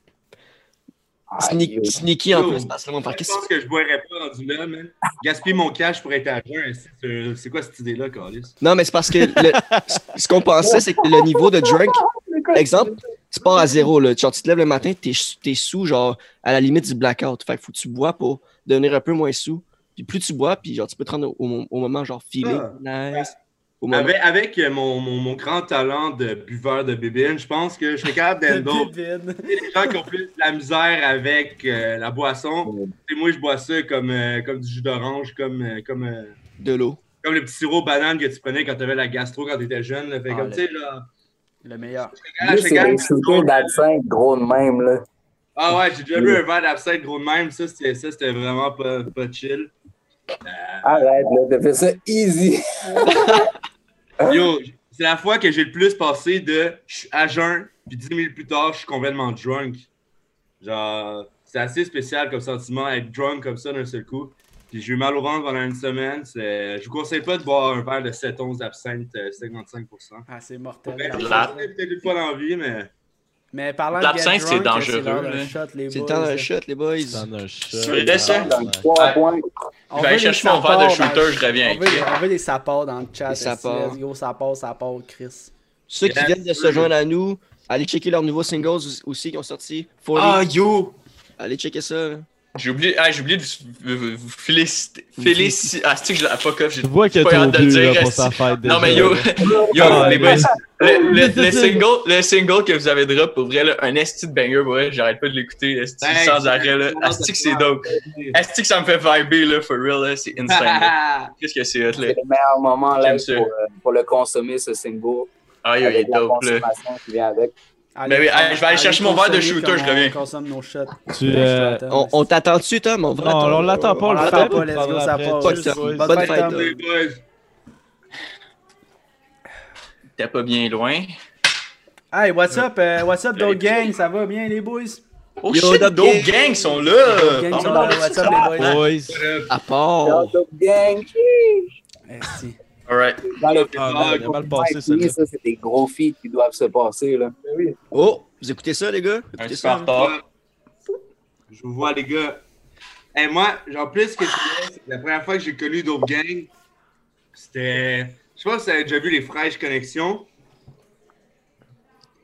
Ah, Sneak- yo. sneaky en plus, parce que Je qu'est-ce pense que je boirais pas rendu là, man. Gaspiller mon cash pour être à jeun. c'est- C'est quoi cette idée-là, Carlis? Non, mais c'est parce que le- ce- qu'on pensait, c'est que le niveau de drunk, exemple, tu pars à zéro. Là. Genre, tu te lèves le matin, t'es, es sous, genre, à la limite du blackout. Fait que faut que tu bois pour devenir un peu moins sous. Puis plus tu bois, puis genre, tu peux te rendre au, moment, genre, feeling, nice. Avec, avec euh, mon, mon, mon grand talent de buveur de bébine, je pense que je serais capable Kevin. les gens qui ont plus de la misère avec euh, la boisson. Et moi, je bois ça comme, euh, comme du jus d'orange, comme, euh, comme, euh, De l'eau. comme le petit sirop banane que tu prenais quand tu avais la gastro quand tu étais jeune. là. Fait Ah, comme, le- tu sais, là. Le meilleur. Ah, c'est les d'absinthe gros de même, là. Ah ouais, j'ai déjà bu un verre d'absinthe gros de même. Ça, c'était ça, c'était vraiment pas, pas chill. Arrête, là, t'as fait ça easy. Yo, c'est la fois que j'ai le plus passé de je suis à jeun, puis 10 minutes plus tard, je suis complètement drunk. Genre, c'est assez spécial comme sentiment, être drunk comme ça d'un seul coup. Puis j'ai eu mal au ventre pendant une semaine. C'est- Je vous conseille pas de boire un verre de 7-11 d'absinthe euh, 55%. Ah, c'est mortel. Peut-être une fois dans la vie, mais. Mais parlant de L'absinthe, get c'est dangereux, C'est d'un shot, les C'est le boys? temps d'un shot, les boys. T'en as un chat. C'est vrai, ça? Ouais. Trois points. On Je vais aller veut chercher des mon verre de shooter, dans- je reviens On veut, des, sapeurs dans le chat. Let's go, sapeurs, sapeurs, Chris. Ceux qui viennent de se joindre à nous, allez checker leurs nouveaux singles aussi- qui ont sorti. 40. Ah, yo! Allez checker ça. J'ai oublié, ah, j'ai oublié de vous, vous- féliciter. Féliciter. Ah, c'est que je l'ai pas coff. J'ai Tu vois qu'il y a pas trop hâte de le dire. là, pour sa fête. Non, mais yo, yo, Ah, les boys, le, le, le single, le single que vous avez drop, pour vrai, là, un esti de banger, vrai, j'arrête pas de l'écouter, esti, Hey, sans c'est- arrêt, là. Esti que c'est dope? Esti que ça me fait vibrer, là, for real, là, c'est insane. Qu'est-ce que c'est là? C'est le meilleur moment là, pour, euh, pour le consommer, ce single. Ah, yo, il est dope, là. consommation qui vient avec. Allez, Mais oui, allez, je vais aller chercher mon verre de shooter, je reviens. On consomme nos shots. Tu, euh, On, on t'attend-tu, Tom? On va Non, on l'attend pas, on l'attend pas, let's go, ça. Bonne fête. T'es pas bien loin. Hey, what's up, euh, what's up, Dog Gang? Ça va bien, les boys? Oh Yo, shit, d'autres Gang. gangs sont là! Gang sont là, what's up, les boys? À part. Gang. Esti. Alright. Dans le Ah, man, il a mal passé, ça, c'est des gros feats qui doivent se passer. Là. Oui. Oh, vous écoutez ça, les gars? Un Écoutez ça? retard. Je vous vois, les gars. Et moi, genre, plus que c'est c'est la première fois que j'ai connu Dope Gang, c'était. Je sais pas si vous avez déjà vu les Fraîches Connexions.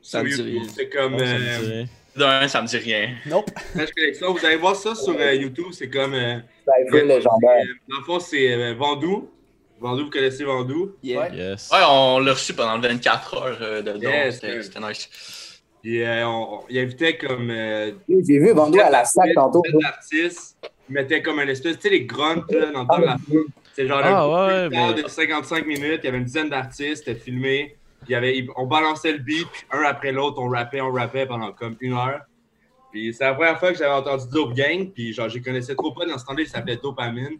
Ça me dit rien. C'est comme. Non, ça me euh, dit rien. D'un, ça me dit rien. Nope. Connexions. Vous allez voir ça sur euh, YouTube, c'est comme. euh, Cypher légendaire. euh, Dans le fond, c'est euh, Vandou. Vandou, vous connaissez Vandou? Yeah. Yes. Ouais, on l'a reçu pendant 24 heures euh, de don. Yes, C'était nice. Puis euh, on, il invitait comme. euh, J'ai vu Bandou à la salle tantôt. Des artistes, ils mettaient comme un espèce, tu sais, les grunts là, dans le temps de la foule. C'est genre Ah, un ouais, mais- de 55 minutes, il y avait une dizaine d'artistes, c'était filmé. Il y avait, il- on balançait le beat, puis un après l'autre, on rappait, on rappait pendant comme une heure. Puis c'est la première fois que j'avais entendu Dope Gang, puis genre, je connaissais trop pas dans ce temps-là, il s'appelait Dopamine.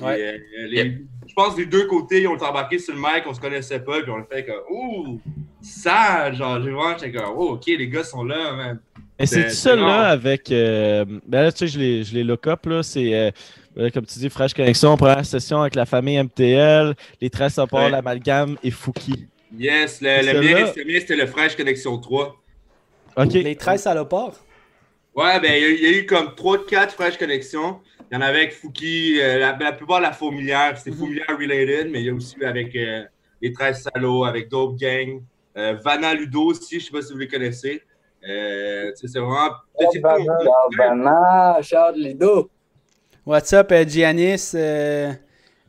Ouais. euh, les- Je pense que les deux côtés, ils ont embarqué sur le mic, on se connaissait pas, puis on a fait comme, ouh, ça, genre, j'ai vraiment, j'étais comme, oh, ok, les gars sont là, man. Et C'est- ça rare. là avec. euh, ben là, tu sais, je les, je les look up là. C'est. euh, ben, comme tu dis, Fresh Connexion, première session avec la famille MTL, les 13 supports, Ouais. l'amalgame et Fouki. Yes, le, le mien, c'était le Fresh Connexion 3. Ok. Les 13 salopards? Ouais, ben, il y, a eu- il y a eu comme 3-4 Fresh Connexion. Il y en avait avec Fouki, euh, la, la plupart la fourmilière, c'est Mhm. fourmilière related, mais il y a aussi avec euh, les 13 salauds, avec Dope Gang, euh, Vanna Ludo aussi, je sais pas si vous les connaissez. Euh, c'est vraiment. c'est pas mon- Charles Lido. What's up, Giannis? Euh,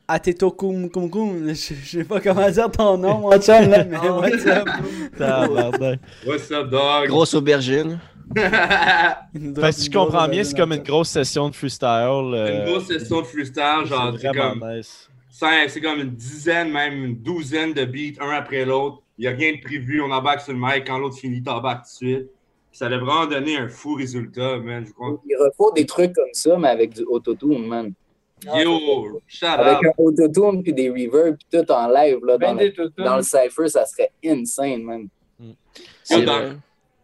Ateto Kum Kum Kum. Je sais pas comment dire ton nom, mon chum, là, mais what's up? What's up, dog? Grosse aubergine. Fait que si je comprends bien, c'est comme une grosse. session de freestyle. euh, une grosse session de freestyle, genre, c'est comme. nice. C'est comme une dizaine, même une douzaine de beats, un après l'autre. Il n'y a rien de prévu. On embarque sur le mic. Quand l'autre finit, t'embarques tout de suite. Ça a vraiment donné un fou résultat, man. Je crois. Il refaut des trucs comme ça, mais avec du autotune, man. Yo, shout Avec out. un autotune puis des reverbs puis tout en live, là, dans, Ben le, des toutous. dans le cypher, ça serait insane, man. C'est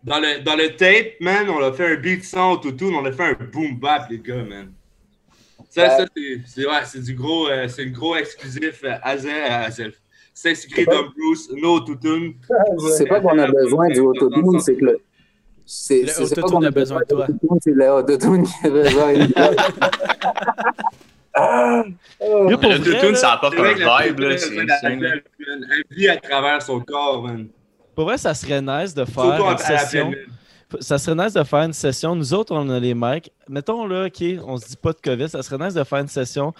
dans, dans le, dans le tape, man, on a fait un beat sans autotune. On a fait un boom bap, les gars, man. Ça, Ouais. ça c'est c'est- ouais, c'est du gros, euh, c'est une gros exclusif euh, Azel, Azel. C'est écrit Dom Bruce, no autotune. C'est pas qu'on a besoin du autotune, c'est que le. C'est Le pas autotune qu'on a besoin de toi. C'est le autotune qui a besoin de toi. Ah! Le là, ça apporte un vibe, là. C'est vit à travers son corps, man. Pour vrai, ça serait nice de faire Surtout une session. Ça serait nice de faire une session. Nous autres, on a les mics. Mettons là, OK, on se dit pas de COVID. Ça serait nice de faire une session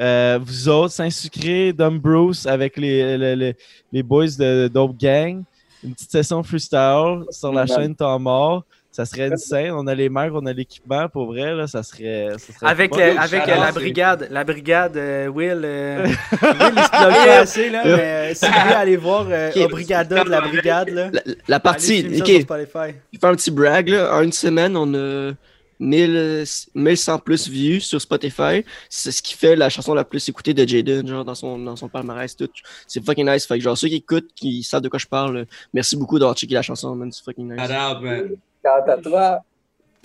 Euh, vous autres, Saint-Sucré, Dumb Bruce avec les, les, les- les boys de Dope Gang. Une petite session freestyle sur la chaîne Temps Mort. Ça serait insane. On a les mecs, on a l'équipement. Pour vrai, là, ça serait. ça serait Avec, le- Shout avec out, euh, la brigade, la brigade euh, Will, euh, Will il se assez là, mais euh, si vous voulez aller voir euh, Ok. Obrigada de la brigade là, La, la partie, allez streamer ça ok, sur Spotify. je vais faire un petit brag, là. En une semaine, on a 1000, 1100 plus vues sur Spotify. C'est ce qui fait la chanson la plus écoutée de Jaden, genre, dans son, dans son palmarès, tout. C'est fucking nice. Fait que, genre, ceux qui écoutent, qui savent de quoi je parle, merci beaucoup d'avoir checké la chanson, man. C'est fucking nice. Shout out, man. Quand à toi,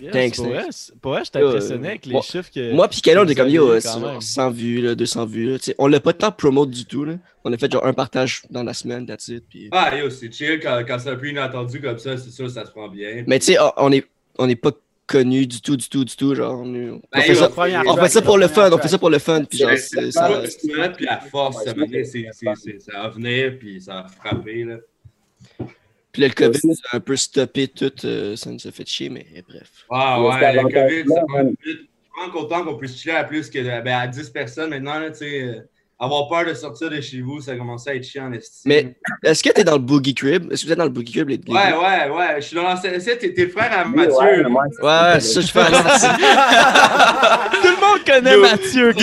Yes, Thanks, pour, vrai, pour vrai, j'étais Euh, impressionné avec les moi- chiffres que. Moi pis Kayla, on est comme yo, aviez euh, quand c'est même. genre 100 vues, là, 200 vues. Là, on l'a pas tant promote du tout. Là. On a fait genre un partage dans la semaine, that's it. Puis... Ah, yo, c'est chill quand, quand c'est un peu inattendu comme ça, c'est sûr, ça se prend bien. Mais tu sais, on- on est, on est pas connus du tout, du tout, du tout. Genre, on, est- on Ben, fait yo, ça, Première on track, fait ça pour le fun, on fait ça pour le fun. Puis genre, C'est ça, puis à force, ça va venir, puis ça va frapper, là. Puis là, le COVID nous a un peu stoppé tout, euh, ça nous a fait chier, mais bref. Ah ouais, le COVID, ça vite. Je suis vraiment content qu'on puisse chiller à plus que ben, à 10 personnes maintenant, là, tu sais. Euh, Avoir peur de sortir de chez vous, ça commence à être chiant en estime. Mais est-ce que t'es dans le Boogie Crib? Est-ce que vous êtes dans le Boogie Crib, les, Ouais, ouais, ouais. Je suis dans l'ancien. T'es t'es frère à oui, Mathieu. ouais, là. ça, je fais Tout le monde connaît Yo, Mathieu,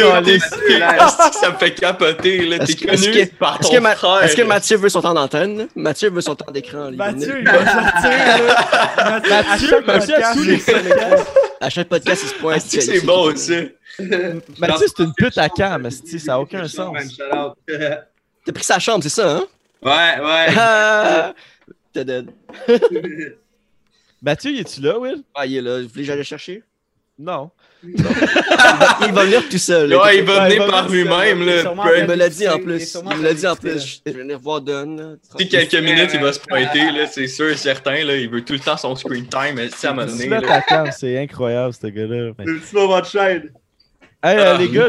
ça me fait capoter, là. T'es Est-ce que- est-ce connu que- par Est-ce ton que, Ma- frère. est-ce que là. Mathieu veut son temps d'antenne? là? Mathieu veut son temps d'écran. lui. Mathieu, il va sortir là. Mathieu, à Mathieu, à. À chaque podcast, il se pointe. C'est bon, ça. Mathieu, c'est une pute à cam, ça n'a aucun sens. T'as pris sa chambre, c'est ça, hein? ouais, ouais. T'es dead. Mathieu, es-tu là, Will? Ah, il est là. Vous voulez que j'aille le chercher? Non. Il va, venir tout seul. là. Ouais, il va Ouais, il venir va par lui-même, Il me l'a dit en plus. Il me l'a dit en plus. Je vais venir voir Don. Si quelques minutes, il va se pointer, là, c'est sûr et certain, là. Il veut tout le temps son screen time, Tu c'est incroyable, ce gars-là. C'est le petit moment de chaîne. Hey, euh, Ah. les gars,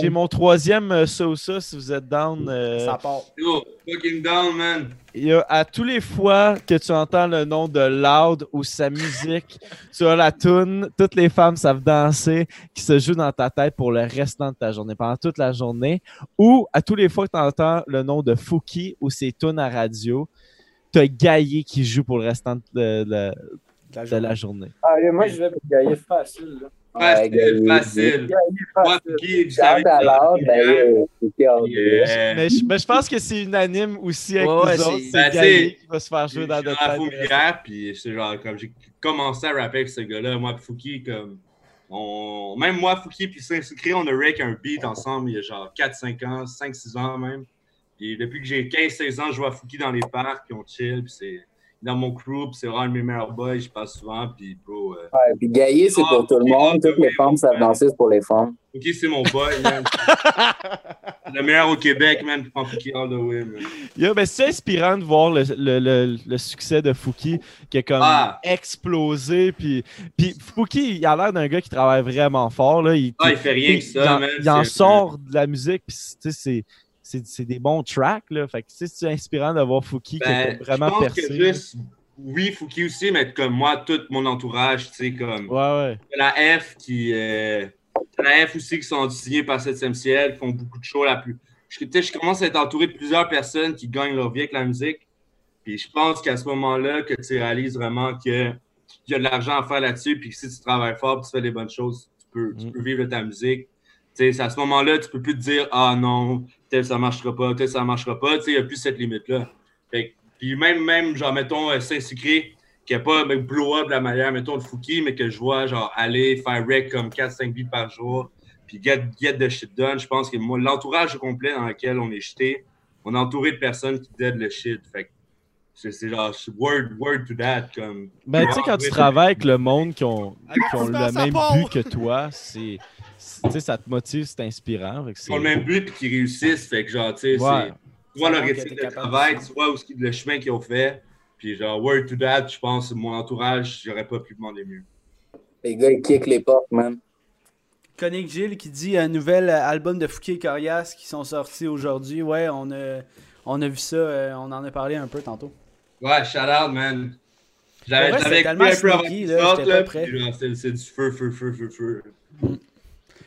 j'ai mon troisième euh, Sosa, si vous êtes down. euh, Ça part. Yo, fucking down, man. il y a- à tous les fois que tu entends le nom de Loud ou sa musique, tu as la tune, toutes les femmes savent danser, qui se joue dans ta tête pour le restant de ta journée, pendant toute la journée. Ou à tous les fois que tu entends le nom de Fouki ou ses tunes à radio, tu as Gaillé qui joue pour le restant de, de- La de journée. la journée. Ah, moi, je vais pour Gaïa facile. Là. Facile, Ouais, facile. Mais je, pense que c'est unanime aussi avec Ouais, autres. c'est- Ben, t'sais, qui va se faire jouer dans notre tête. puis c'est genre, comme j'ai commencé à rapper avec ce gars-là, moi, Fouki, comme. On... Même moi, Fouki, puis Saint-Sucré, on a rake un beat ensemble il y a genre 4-5 ans, 5-6 ans même. Puis depuis que j'ai 15-16 ans, je vois Fouki dans les parcs, puis on chill, puis c'est dans mon crew, c'est vraiment mes meilleurs boys, je passe souvent, puis bro, euh, Ouais, puis Gaillé, c'est pour tout le monde. Toutes les femmes savent danser, c'est pour les femmes. Fouki, c'est mon boy, man. Le meilleur au Québec, man, Fouki all the way, man. Yo, ben, c'est inspirant de voir le, le- le- le succès de Fouki qui a comme Ah. explosé. Puis, puis Fouki, il a l'air d'un gars qui travaille vraiment fort. Là. Il, Ah, il fait rien que ça, il man. il en sort de la musique. Puis, tu sais, c'est, c'est, des bons tracks. Là. Fait que c'est inspirant de voir Fouki qui a Ben, vraiment je pense percé. que juste, oui, Fouki aussi, mais comme moi, tout mon entourage, tu sais, comme. Ouais, ouais. la F qui. Euh, la F aussi qui sont signés par 7 ciel, qui font beaucoup de shows la plus. Je, je commence à être entouré de plusieurs personnes qui gagnent leur vie avec la musique. Puis je pense qu'à ce moment-là, que tu réalises vraiment que qu'il y a de l'argent à faire là-dessus, puis que si tu travailles fort, puis tu fais des bonnes choses, tu peux, tu Mm. peux vivre de ta musique. Tu sais, c'est à ce moment-là, tu peux plus te dire Ah non, tel ça marchera pas, tel ça marchera pas. Tu sais, il n'y a plus cette limite-là. Fait que- Puis même, même, genre, mettons, euh, Saint-Sucré, qui n'a pas ben, blow up de la manière, mettons, le Fouki, mais que je vois, genre, aller faire rec comme 4-5 beats par jour, puis get, get the shit done. Je pense que moi, l'entourage complet dans lequel on est jeté, on est entouré de personnes qui dead le shit. Fait que c'est genre, word, word to that. Comme, Ben, tu sais, quand tu travailles avec le monde qui ont, qui ont le même but que toi, c'est. C'est- Tu sais, ça te motive, c'est inspirant. Ils c'est- ont le même but puis qui réussissent. Fait que, genre, tu sais, Ouais. c'est- tu vois leur éthique de travail, de tu vois le chemin qu'ils ont fait. Puis, genre, word to that, je pense, mon entourage, j'aurais pas pu demander mieux. Les gars, ils kickent les portes, man. Conic Gilles qui dit un nouvel euh, album de Fouquet et Corias qui sont sortis aujourd'hui. Ouais, on a, on a vu ça, euh, on en a parlé un peu tantôt. Ouais, shout out, man. J'avais tellement un peu avant sneaky, qu'ils là, c'est du feu, feu, feu, feu, feu.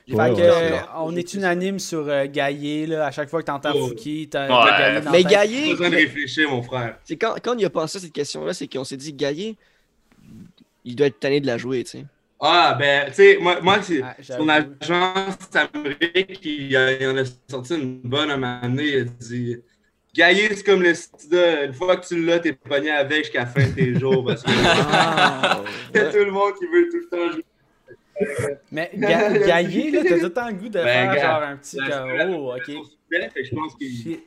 Fait Ouais, que, ouais, euh, on est unanime sur euh, Gaillé, là. À chaque fois que t'entends Oh. Fouki, t'as Gaillé dans Mais Gaillé, besoin de réfléchir, mon frère. c'est quand, quand on y a pensé à cette question-là, c'est qu'on s'est dit Gaillé, il doit être tanné de la jouer, tu sais. Ah, ben, tu sais, moi, moi c'est Ah, son agence Amérique, il, il en a sorti une bonne à un moment donné. Il a dit Gaillé, c'est comme le sida. Une fois que tu l'as, t'es pogné avec jusqu'à la fin de tes jours. Parce que Ah, il y a tout le monde qui veut tout le temps jouer. Mais Ga- Gaillé, là, t'as tout le temps le goût de Ben, faire gars, genre un petit. semaine, oh, ok. Que je pense qu'il. Shit.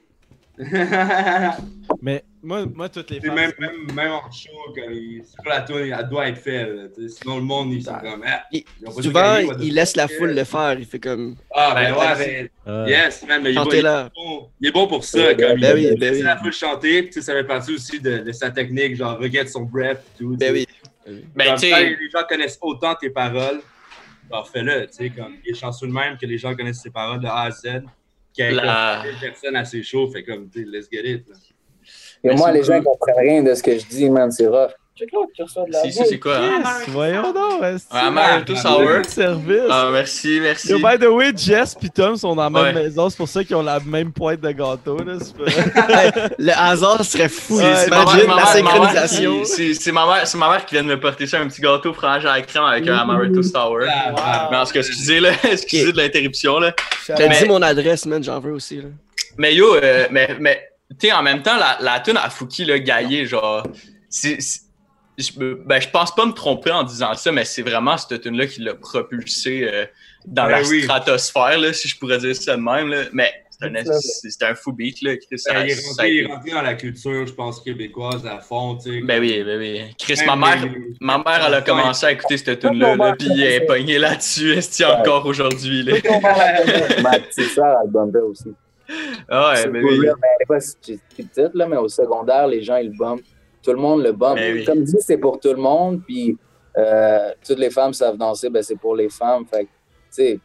Mais moi, moi toutes les femmes. même, même, même en show, quand il, c'est pas la tourne, elle doit être faite. Sinon, le monde, ils sont comme. Ah, ils Souvent, il laisse la foule le faire. Il fait comme. Ah, ben Ben, ouais, ben. Euh, Yes, man, mais il est bon- il est bon, il est bon pour ça. Comme Ben il, oui, ben il oui. la foule chanter, puis tu sais, ça fait partie aussi de, de sa technique, genre regarde son breath tout. Ben oui. Ben, Comme tu sais, les gens connaissent autant tes paroles, alors fais-le, tu sais, comme il est chanceux de même que les gens connaissent ses paroles de A à Z, qu'il y ait La- personne assez chaud, fait comme, tu sais, let's get it. là. Et Mais moi, les gens cool. comprennent rien de ce que je dis, man, c'est rough. Check là, tu reçois de la si, si, c'est quoi? hein? Yes, voyons donc. que- Amaretto Sour. service. Ah, merci, merci. Yo, by the way, Jess et Tom sont dans la même Ouais. maison, c'est pour ça qu'ils ont la même pointe de gâteau. Là, Le hasard serait fou. Ouais, C'est ma mère- la synchronisation. qui- c'est- C'est ma, mère- c'est ma mère qui vient de me porter ça, un petit gâteau frangé à la crème avec un Amaretto Sour. Ah, Mais en tout cas, excusez, là, excusez de l'interruption. là. T'as Mais- dit mon adresse, man, j'en veux aussi. Là. Mais yo, euh, mais, mais tu sais, en même temps, la, la tune à Fouki, le Gaillé, genre, Je, ben, je pense pas me tromper en disant ça, mais c'est vraiment cette tune là qui l'a propulsé euh, dans Ben la oui. stratosphère, là, si je pourrais dire ça de même. Là. Mais c'est un, fou beat, là. Chris, ça- Ben, il, est ça a rentré, il est rentré dans la culture, je pense, québécoise à fond, tu sais. Ben oui, ben oui. Chris, Même ma mère, ma mère, elle a commencé à écouter cette tune-là, là, puis elle est pognée là-dessus, est encore aujourd'hui, là. Ma petite sœur, elle bumper aussi. Ah C'est ouais, ben pour oui. real, mais elle est pas si petite, là, mais au secondaire, les gens, ils le bumpent. Tout le monde le bump. Ben oui. Comme dit, c'est pour tout le monde, puis euh, toutes les femmes savent danser, ben c'est pour les femmes. Fait que, tu sais,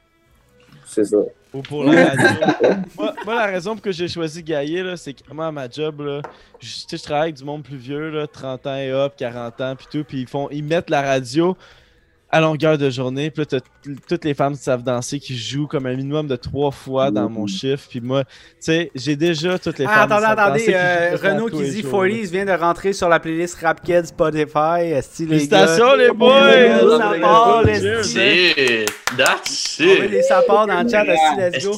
c'est ça. Ou pour la radio. moi, moi, la raison pour que j'ai choisi Gaillé, là, c'est que moi, à ma job, là, je, travaille avec du monde plus vieux, là, 30 ans et hop, 40 ans, puis tout, puis ils, font, ils mettent la radio à longueur de journée, puis là, toutes les femmes qui savent danser qui jouent comme un minimum de trois fois dans mon chiffre, puis moi, tu sais, j'ai déjà toutes les Ah, femmes qui attendez, savent attendez. danser qui euh, quasiment Renaud qui dit jours, là. 40s vient de rentrer sur la playlist Rap Kids Spotify. Félicitations, les boys! That's On met it. des sapeurs dans le chat, let's go.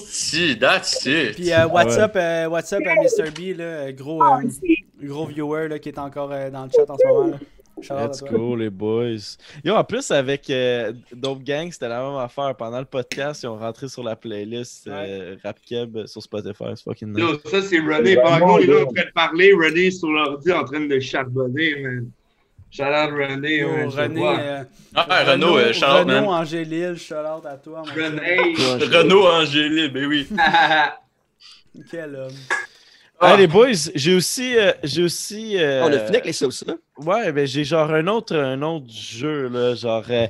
That's it. Puis euh, what's, Ouais. up, euh, what's up à Mr. B, là, gros, euh, gros viewer là, qui est encore dans le chat en ce moment. Là. Shout Let's go, les boys. Yo, en plus, avec euh, Dope Gang, c'était la même affaire. Pendant le podcast, ils ont rentré sur la playlist euh, Rap Keb sur Spotify. C'est fucking nice. Yo, ça, c'est René. Pendant qu'on est là en train de parler, René est sur l'ordi en train de charbonner, man. Shout out René, Yo, René, euh, Ah, Renaud, euh, shout out, Renaud man. Angélil, shout out à toi. mon. René. Renaud Angélil, ben oui. Quel homme. Ah. Hey, les boys, j'ai aussi. euh, j'ai aussi euh, On a fini avec les sauces, là. Ouais, ben j'ai genre un autre, un autre jeu, là. Genre. euh,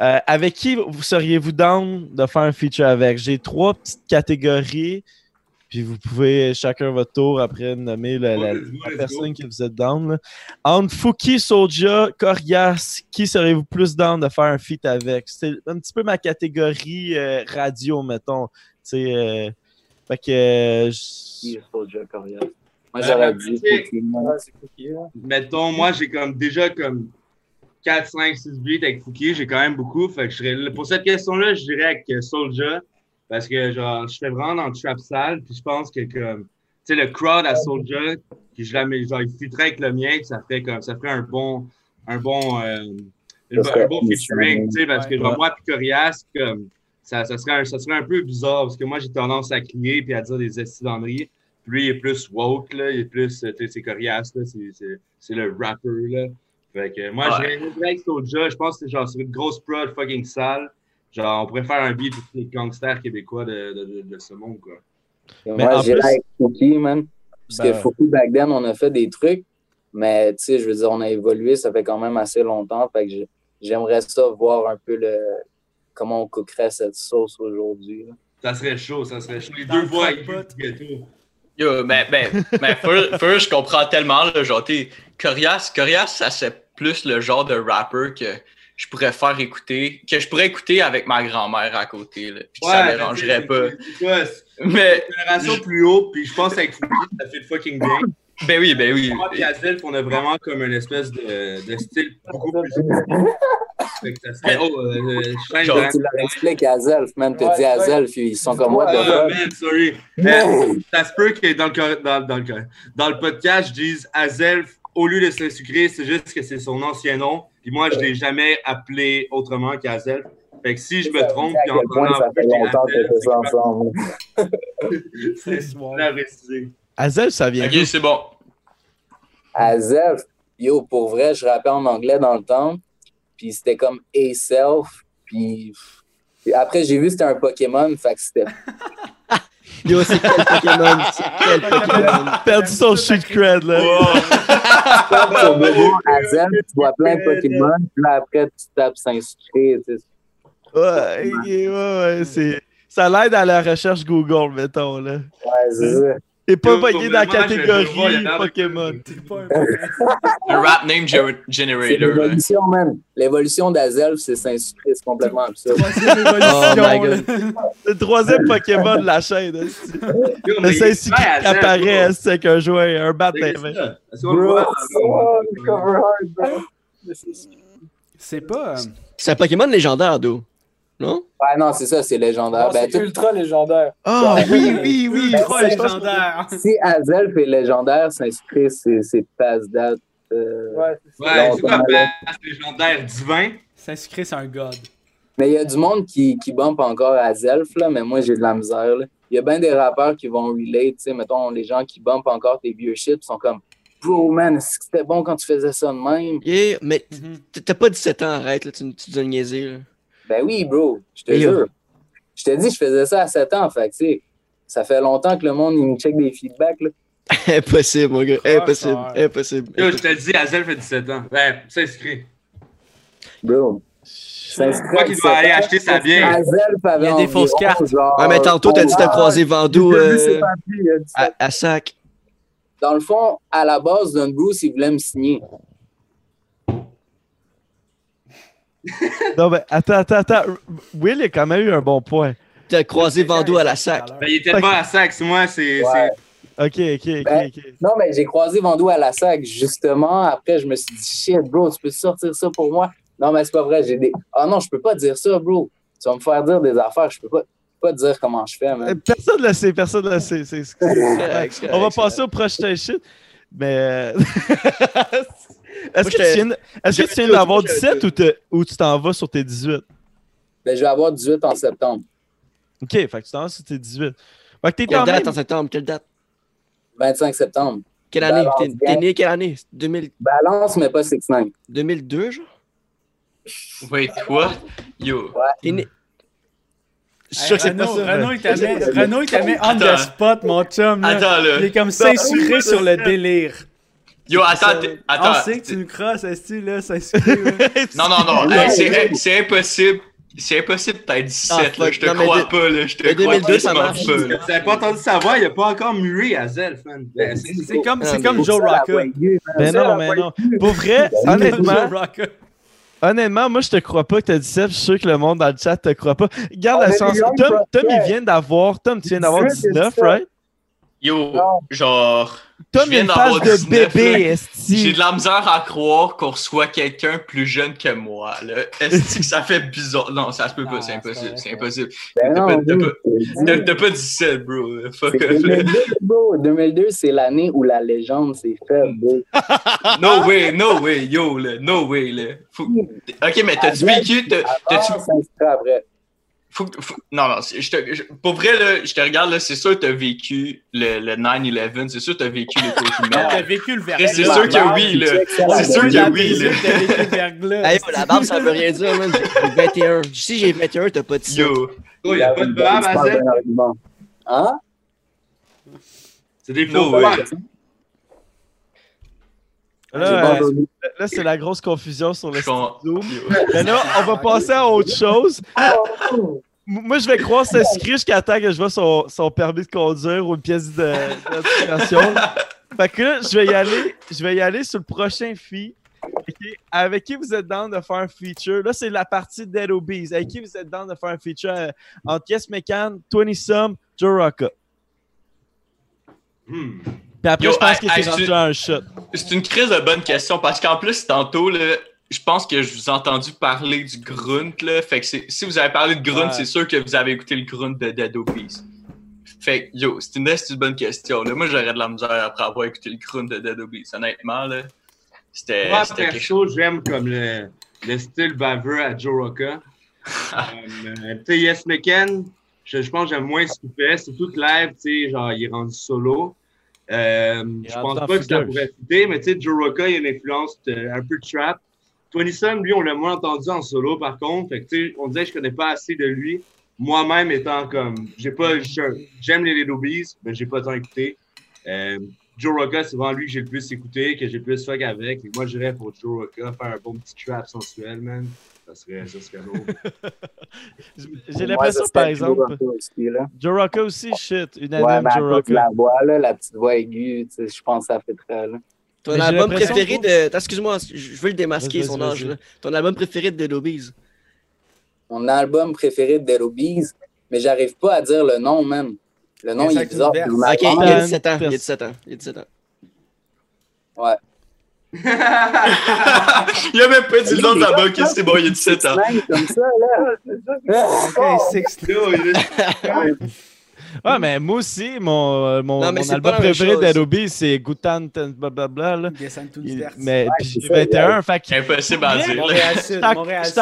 euh, avec qui vous seriez-vous down de faire un feature avec? J'ai trois petites catégories. Puis vous pouvez chacun votre tour après nommer la, personne que vous êtes down. là. Entre Fouki, Soja, Corias, qui seriez-vous plus down de faire un feat avec? C'est un petit peu ma catégorie euh, radio, mettons. Tu sais, euh, fait que. euh, je- Moi, j'aurais dit c'est cookie, là. Mettons, moi, j'ai comme déjà comme 4, 5, 6 beats avec Fouki. J'ai quand même beaucoup. Fait que je serais, pour cette question-là, je dirais avec Soulja. Parce que, genre, je fais vraiment dans le trap sale. Puis je pense que, comme, tu sais, le crowd à Soulja, puis je la mets, genre, il fitterait avec le mien. puis ça ferait comme, ça ferait un bon, un bon, euh, un bon featuring, tu sais, parce que, genre, Ouais. moi, puis Corias, comme, ça, ça, serait un, ça serait un peu bizarre. Parce que moi, j'ai tendance à crier puis à dire des estidanneries. Puis lui, il est plus woke, là. Il est plus, euh, tu sais, c'est Corias, là. C'est- c'est- C'est le rapper, là. Fait que moi, Ouais. avec Soulja. Je pense que c'est genre une grosse prod fucking sale. Genre, on pourrait faire un beat pour tous les gangsters québécois de, de, de, de ce monde, quoi. Mais Moi, j'irais plus- avec Fouki, man. Parce Ben que Fouki, back then, on a fait des trucs, mais tu sais, je veux dire, on a évolué, ça fait quand même assez longtemps. Fait que j'ai- j'aimerais ça voir un peu le comment on cookerait cette sauce aujourd'hui. Ça serait chaud, ça serait chaud. Les Dans deux le aiguës du ghetto. Yo, ben, ben, ben, first, first, je comprends tellement, là, genre, t'es, Corias, Corias, ça c'est plus le genre de rapper que, je pourrais faire écouter, que je pourrais écouter avec ma grand-mère à côté, là, puis que Ouais, ça mais dérangerait pas. c'est- c'est quoi, c'est Mais, une génération plus haut, puis je pense qu'avec Fouki, ça fait fucking bien. Ben oui, ben oui. Moi et Azelf, on a vraiment comme une espèce de, de style beaucoup plus. Fait que ça serait. Oh, euh, de- Tu leur expliques à Zelf, man. Tu Ouais, dis à ouais. Zelf, ils sont comme moi Ah, man, sorry. Euh, ça se peut que dans le, cor- dans, dans le, cor- dans le podcast, je dise Azelf au lieu de Saint-Sucré, c'est juste que c'est son ancien nom. Puis moi, je ne l'ai jamais appelé autrement qu'Azelf. Fait que si je me trompe, à puis en prenant ça fait longtemps que ça c'est ensemble. Azel, ça vient Ok, c'est bon. À Zelf, yo, pour vrai, je rappais en anglais dans le temps. Puis c'était comme A-Self. Puis puis après, j'ai vu que c'était un Pokémon. Fait que c'était Yo, c'est quel Pokémon? C'est quel Pokémon? perdu son shit cred, là. à Zelf, tu vois plein de Pokémon. Puis là, après, tu tapes sais. Ouais, ok, ouais, ouais, c'est... Ça l'aide à la recherche Google, mettons, là. Ouais, c'est ça. T'es pas pogné dans la catégorie Pokémon. Le rap name generator. l'évolution, man. L'évolution d'Azelf, c'est Saint-Sucré. C'est complètement absurde. Oh. Le troisième Pokémon de la chaîne, hein, Le prêt, qui apparaît, c'est qu'un joueur, un bat. C'est pas. euh, C'est un Pokémon légendaire, d'où? Non? Ouais, non, c'est ça, c'est légendaire. Non, Ben, c'est ultra légendaire. Ah oui, oui, oui. Ben, Trois c'est- légendaires. si Azelf est légendaire, Saint-Sucré, c'est c'est passe date. Euh... Ouais, c'est ça. Ouais, c'est quoi passe légendaire divin? Saint-Sucré, c'est un god. Mais il y a du monde qui, qui bump encore Azelf, là, mais moi, j'ai de la misère. là. Il y a bien des rappeurs qui vont relate, tu sais, mettons, les gens qui bumpent encore tes vieux shit sont comme Bro, man, est-ce que c'était bon quand tu faisais ça de même? Yeah, mais Mhm. t'as pas 17 ans, arrête, là, tu, tu dois niaiser, là. Ben oui, bro, je te jure. Je te dis, je faisais ça à 7 ans, fait que, tu sais, ça fait longtemps que le monde, il me check des feedbacks, là. Impossible, mon gars. Ah, Impossible. Impossible. Yo, je te le dis, Azel fait 17 ans. Ouais, c'est inscrit. Bro. Je crois qu'il doit aller acheter sa bière. Avait Il y a des fausses cartes. genre, Ouais, mais tantôt, t'as dit que t'as croisé Vandou euh, à, à sac. Dans le fond, à la base, Don Bruce, il voulait me signer. Non, mais attends, attends, attends. Will a quand même eu un bon point. T'as croisé Vandou à la sac. Ben, il était pas à sac, moi, c'est. Ouais. Ok, ok, ok, Ben, ok. Non, mais j'ai croisé Vandou à la sac, justement. Après, je me suis dit, shit, bro, tu peux sortir ça pour moi? Non, mais c'est pas vrai. J'ai des. Ah non, je peux pas dire ça, bro. Tu vas me faire dire des affaires. Je peux pas, pas te dire comment je fais, Euh, man. Personne ne le sait, personne ne le sait. On va passer au prochain shit. Mais. Est-ce que, tu viens, est-ce que tu viens j'avais d'avoir tout, j'avais 17 ou, te- ou tu t'en vas sur tes 18? Ben, je vais avoir 18 en septembre. Ok, fait que tu t'en vas sur tes 18. Fait que t'es Quelle date même. en septembre? Quelle date? 25 septembre. Quelle année? T'es né quelle année? 2000 Balance, mais pas 6-9. 2002, genre? Wait, what? Yo. T'es né... Je suis Hey, sûr que c'est pas Renaud, ça. Renaud, il t'a mis- on the spot, mon chum. là. Attends, là. Il est comme Saint-Sucré sur le délire. Yo, attends, On attends. sait que tu nous crosses, est là, Saint-Sucré. là. Non, non, non. hey, c'est- c'est impossible. C'est impossible d'être 17, Ah, là. Je te crois de- pas, là. Je te de crois 2002, ça marche. pas, avez pas entendu sa voix, il a pas encore mûri Azel, man. Ben, c'est- comme, Ah, c'est comme Joe Ça. Mais Ça, non, mais non. Pour vrai, Joe honnêtement, honnêtement, moi, je te crois pas que t'as 17. Je suis sûr que le monde dans le chat te croit pas. Garde On la chance. Tom, Tom, il vient d'avoir. Tom, tu viens d'avoir 18, 19, c'est ça. right? Yo, Non. genre. Tom, une d'avoir face de 19, bébé. J'ai de la misère à croire qu'on reçoit quelqu'un plus jeune que moi, là. Est-ce que ça fait bizarre? Non, ça se peut Non, pas, c'est impossible, c'est impossible. Ben T'as non, pas- t'as oui, pas- je te le T'as dis. t'as pas 17, bro. Fuck off. 2002, bro. 2002, c'est l'année où la légende s'est faite, bro. No way, no way, yo, là. No way, là. Faut- Ok, mais t'as-tu vécu. t'as- T'as-tu. Faut, que- faut- non, non, je te, je- pour vrai, là, je te regarde, là, c'est sûr que t'as vécu le, le 9-11, c'est sûr que t'as vécu les côtes T'as humaines. vécu le verglas. C'est sûr que oui, là. C'est sûr que oui, là. T'as vécu le verglas. Hey, la barbe, ça veut rien dire, man. J'ai 21. Si j'ai 21, t'as pas 17. Yo. Oh, il y a pas de barbe, Tu argument. Hein? C'est des faux way. Là, euh, là, c'est la grosse confusion sur le. Mais là, on va passer à autre chose. Moi, je vais croire s'inscrire jusqu'à temps que je vois son, son permis de conduire ou une pièce de- d'identification. fait que là, je vais y aller, je vais y aller sur le prochain feed. Ok, Ok, Avec qui vous êtes down de faire un feature? Là, c'est la partie Dead Obies. Avec qui vous êtes down de faire un feature euh, entre Yes McCann, 20 Some, Joe Rocca? Hmm. Puis après, Yo, je pense que c'est rendu un shot. C'est une crise de bonne question parce qu'en plus, tantôt, là, je pense que je vous ai entendu parler du grunt. Là, fait que si vous avez parlé de grunt, Ouais. c'est sûr que vous avez écouté le grunt de Dead Obies. Fait que, yo, c'est une, une bonne question. Là. Moi, j'aurais de la misère après avoir écouté le grunt de Dead Obies. Honnêtement, là, c'était Moi, c'était quelque perso, j'aime comme le, le style baveux à Joe Rocca. Euh, tu sais, Yes McCann, je, je pense que j'aime moins ce qu'il fait. C'est tout live, tu sais, genre, il est rendu solo. Euh, je pense pas que ça pourrait fitter, mais tu sais, Joe Rocca, il a une influence de- un peu de trap. Tony Sun, lui, on l'a moins entendu en solo, par contre. Fait que, on disait que je connais pas assez de lui. Moi-même étant comme, j'ai pas, j'aime les Little Bees, mais j'ai pas tant écouté. Euh, Joe Rocca, c'est vraiment lui que j'ai le plus écouté, que j'ai le plus fuck avec. Et moi, j'irais pour Joe Rocca faire un bon petit trap sensuel, man. Ça serait, ça serait lourd. J'ai Ouais, l'impression, par Joe exemple, aussi, là. Joe Rocca aussi, shit, Ouais, cause de Rocca. la voix, là, la petite voix aiguë, tu sais, je pense que ça fait très, là. Ton album préféré que- de. Excuse-moi, je veux le démasquer, son âge. là. Ton album préféré de Dead Obies. Mon album préféré de Dead Obies, mais j'arrive pas à dire le nom, même. Le nom, il est bizarre. Ok, il y a Attends, 17 ans. Il y a test. 17 ans. Il y a 17 ans. Il a même pas dit le nom de la banque, c'est bon, il y a 17 ans. Comme ça, là. Ok, six. Ouais, mais moi aussi, mon, euh, mon, Non, album préféré d'Adobe, c'est Gutan, blablabla. Là. Descend tout Il- divers. Mais puis c'est j'ai ça, 21, fait que Impossible à dire. là. Montréal Sud, j'étais Montréal j'étais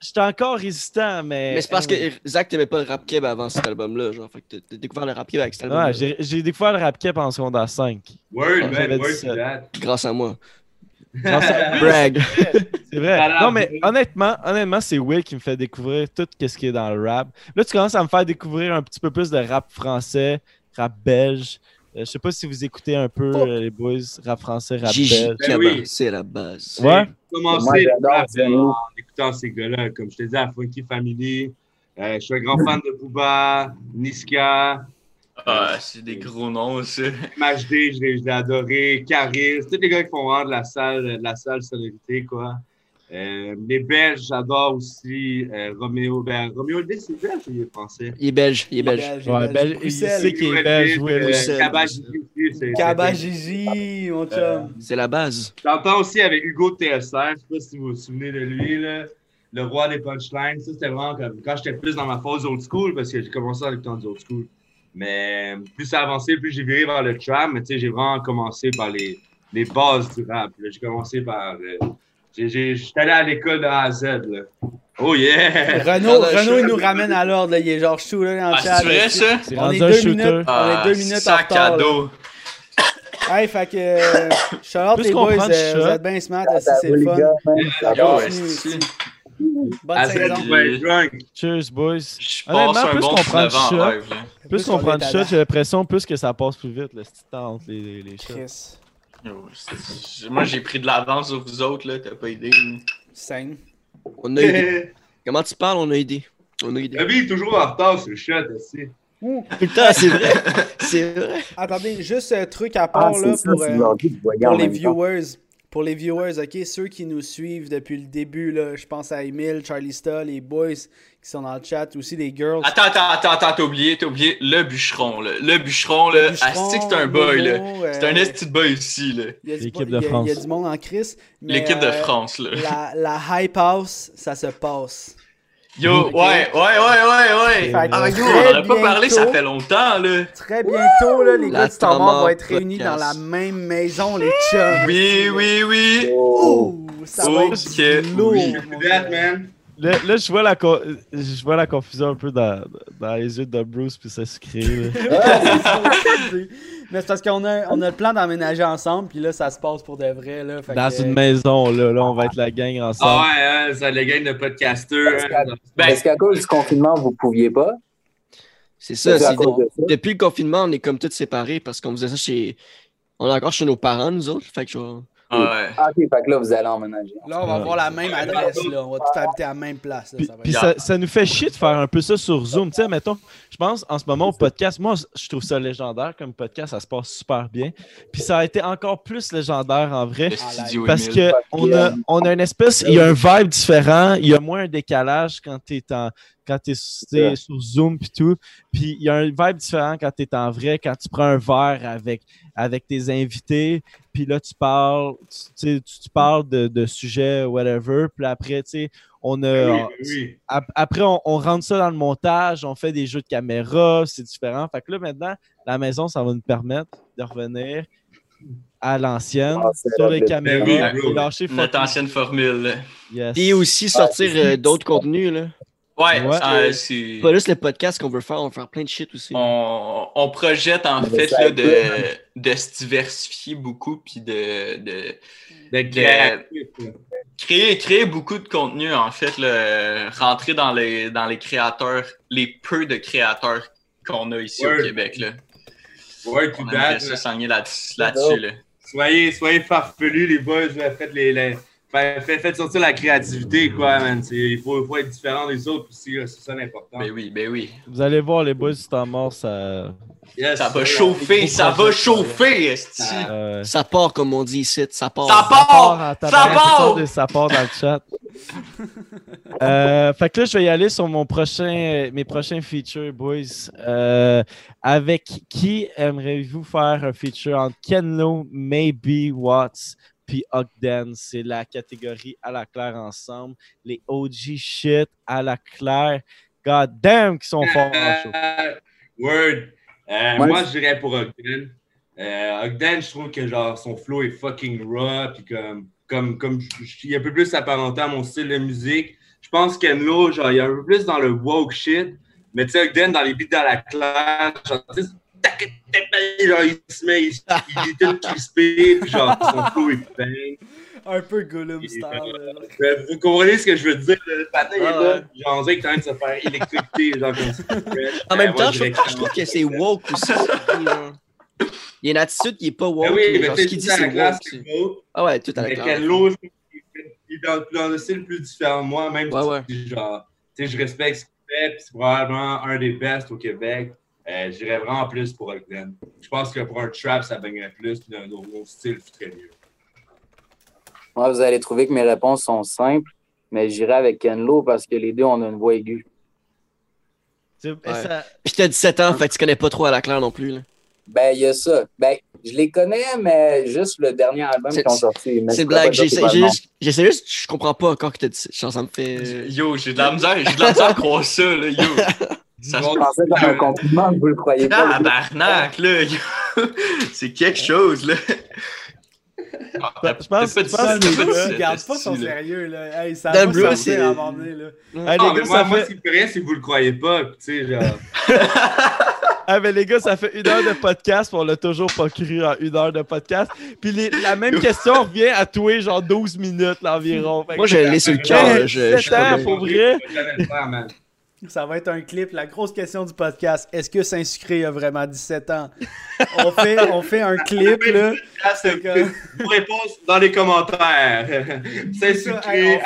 Sud, encore, résistant, mais. Mais c'est parce que. Zach t'aimais pas le rap keb avant cet album-là. Genre, fait que t'as- découvert le rap keb avec cet album. Ouais, j'ai découvert le rap cap en secondaire 5. Word, man, word 17. to that. Grâce à moi. Brag. C'est vrai. Non, mais honnêtement, honnêtement, c'est Will qui me fait découvrir tout ce qui est dans le rap. Là, tu commences à me faire découvrir un petit peu plus de rap français, rap belge. Euh, je sais pas si vous écoutez un peu, Oh. euh, les boys, rap français, rap Gigi belge. Ben oui. c'est la base. Ouais. rap, Zeno. en écoutant ces gars-là. Comme je te disais, à Funky Family. Euh, je suis un grand fan de Booba, Niska, Ah, c'est des gros noms, ça. MHD, je l'ai adoré, Caris, tous les gars qui font vraiment de la salle, de la salle sonorité, quoi. Euh, les Belges, j'adore aussi. Euh, Roméo, ben, Roméo Elvis, c'est belge ou il est français? Il est belge. Il est belge. Ouais, belge, il sait qu'il est belge, Will. Euh, Kabajiji, mon chum. C'est la base. J'entends aussi avec Hugo TSR, je sais pas si vous vous souvenez de lui, là, le roi des punchlines. Ça, c'était vraiment comme quand j'étais plus dans ma phase old school, parce que j'ai commencé avec temps du old school. Mais plus ça avançait, plus j'ai viré vers le trap. Mais tu sais, j'ai vraiment commencé par les, les bases du rap. J'ai commencé par. euh, j'ai- j'ai- J'étais allé à l'école de A à Z. Là. Oh yeah! Renaud, Renaud, il nous ramène à l'ordre. Il est genre chou là, dans le Ah, chat. c'est vrai, ça? C'est On est deux shooter. minutes. On est Ah, deux minutes en sac retard. là. cadeau. Hey, fait que. euh, Plus les qu'on boys, euh, vous êtes bien smart, Ça c'est le fun. gars, man. Ça Yo, Bonne saison. Cheers, boys. Je Honnêtement, plus qu'on prend 19 ans de en shot. Plus qu'on on prend à shot, la- j'ai l'impression plus que ça passe plus vite, le petit temps entre les, les shots. Moi, j'ai pris de l'avance sur vous autres, là. T'as pas idée. Scène. On a aidé. Comment tu parles? On a aidé. On a aidé. David est toujours en retard sur le shot aussi. Le temps, c'est vrai. C'est vrai. Attendez, juste un truc à Ah, part c'est là, pour, euh, pour les viewers. Pour les viewers, ok, ceux qui nous suivent depuis le début, là, je pense à Emile, Charlie Sta, les boys qui sont dans le chat, aussi les girls. Attends, attends, attends, attends, t'as oublié, t'as oublié le bûcheron, là. Le bûcheron, là. Le bûcheron, Asti que c'est un boy, là. Euh, C'est un esti de boy ici, là. il y a du- L'équipe il y a- de France. Il y a du monde en crise. L'équipe de euh, France, là. La, la hype house, ça se passe. Yo, ouais, ouais, ouais, ouais, ouais. Ah, yo, on en a pas parlé, ça fait longtemps, là. Très bientôt, là, les La gars de Star Wars vont être réunis dans la même maison, les chums. Oui, oui, oui. Oh. Ouh, ça Oh, va que être lourd. oui. That, man. Là, là, je, vois la co- je vois la confusion un peu dans, dans les yeux de Bruce puis ça se crée. là. Mais c'est parce qu'on a, on a le plan d'emménager ensemble, puis là, ça se passe pour de vrai. Là, fait Dans que- une maison, là, là, on va être la gang ensemble. Ah ouais, hein, ça, le gang de podcasters. hein. Ben, Est-ce qu'à cause du confinement, vous pouviez pas? C'est ça. C'est à c'est- cause de ça. Depuis le confinement, on est comme tous séparés parce qu'on faisait ça chez. On est encore chez nos parents, nous autres. Fait que genre, Ouais. Ah, ok, fait que là, vous allez emménager. Là, on va avoir la même adresse, là. On va tout habiter à la même place. Là. Puis, Ça puis ça, ça nous fait chier de faire un peu ça sur Zoom. Tu sais, mettons, je pense en ce moment au podcast, moi, je trouve ça légendaire comme podcast, ça se passe super bien. Puis ça a été encore plus légendaire en vrai. Parce que on a, on a une espèce, il y a un vibe différent, il y a moins un décalage quand tu es en quand t'es t'es sur Zoom puis tout. Puis il y a un vibe différent quand tu es en vrai, quand tu prends un verre avec, avec tes invités, puis là tu parles, tu, tu, tu parles de, de sujets, whatever, puis après, tu sais, on a. Oui, oui. Ap- Après, on, on rentre ça dans le montage, on fait des jeux de caméra, c'est différent. Fait que là, maintenant, la maison, ça va nous permettre de revenir à l'ancienne, Ah, sur les caméras, Oui, et bro. lâcher Notre ancienne formule. Yes. Puis aussi sortir euh, d'autres contenus, là. Ouais, Ouais. euh, c'est. Pas juste le podcast qu'on veut faire, on veut faire plein de shit aussi. On, on projette en fait là, de, de se diversifier beaucoup puis de, de créer, créer beaucoup de contenu en fait, là, rentrer dans les, dans les créateurs, les peu de créateurs qu'on a ici au Québec. Là. Ouais, tout On ça là. là-dessus. Là. Soyez, soyez farfelus, les boys. Faites, les, les- faites, faites- faites sortir la créativité, quoi, man. C'est- Il faut, être différent des autres aussi, c'est ça l'important. Ben oui, ben oui. Vous allez voir, les boys du temps mort, ça. Yes, Ça va chauffer, ça va chauffer, esti. euh, Ça part, comme on dit ici, ça part. Ça ça part! part en Ça part! et ça part dans le chat. Euh, fait que là, je vais y aller sur mon prochain, mes prochains features, boys. Euh, avec qui aimeriez-vous faire un feature entre Kenlo, Maybe Watts, puis Ogden? C'est la catégorie à la claire ensemble. Les OG shit à la claire. God damn, qui sont forts en show. Euh, Word. Euh, Moi, moi, je- je dirais pour Ogden. Euh, Ogden, je trouve que genre son flow est fucking raw, puis comme, comme, comme je- je- il est un peu plus apparenté à mon style de musique. Je pense qu'Enlo, genre, il est un peu plus dans le woke shit, mais tu sais, Ogden, dans les beats dans la classe, genre, tac, genre, il se met, il, il est tout crispé, puis genre, son flow est bang. Un peu Gollum style. là. Euh, Vous comprenez ce que je veux dire? Le patin Ah est là, genre, on dirait qu'il est en train de se faire électrocuter, genre, comme ça. En Euh, même temps, je je trouve que c'est woke aussi. genre. Il y a une attitude qui est pas woke. Ben oui, mais genre, ce qu'il dit, c'est woke. Ah ouais, tout à la Mais fait- il est dans, dans un style plus différent de moi, même Ouais, ouais. si genre, tu sais, je respecte ce qu'il fait, puis c'est probablement un des best au Québec. Euh, J'irais vraiment plus pour Ogden. Je pense que pour un trap, ça baignerait plus, puis autre mon style très mieux. Moi, vous allez trouver que mes réponses sont simples, mais j'irai avec Kenlo parce que les deux, on a une voix aiguë. Ouais. ça- Puis t'as 17 ans, fait que tu connais pas trop à la claire non plus. là. Ben, il y a ça. Ben, je les connais, mais juste le dernier album C'est- qu'ils ont sorti. C'est blague. juste, j'essaie juste, je comprends pas encore que t'as dit ça. Ça me fait. euh, Yo, j'ai de la misère, j'ai de la misère à croire ça, là, yo. Ça se Je pensais comme un compliment, vous le croyez pas. Tabarnak, là. yo. C'est quelque chose, là. Ah, Je pense- je pense que pas les ça, gars, t'as Il dit garde ça, pas son là. sérieux, là. Hey, ça Dan va sortir à un moment donné, là. Hey, Ah, les mais gars, moi, ça moi, fait... ce qui me ferait, c'est que vous le croyez pas, tu sais, genre. Ah, mais les gars, ça fait une heure de podcast, puis on l'a toujours pas cru en une heure de podcast. Puis les- la même question revient à tous genre 12 minutes là, environ. Moi, je l'ai sur le cœur. là, Je, je suis 17 ans, pas bien. pour vrai. Ça va être un clip. La grosse question du podcast, est-ce que Saint-Sucré a vraiment 17 ans? On fait, on fait un clip, là. Réponses dans les commentaires. C'est ça, sucré, hey,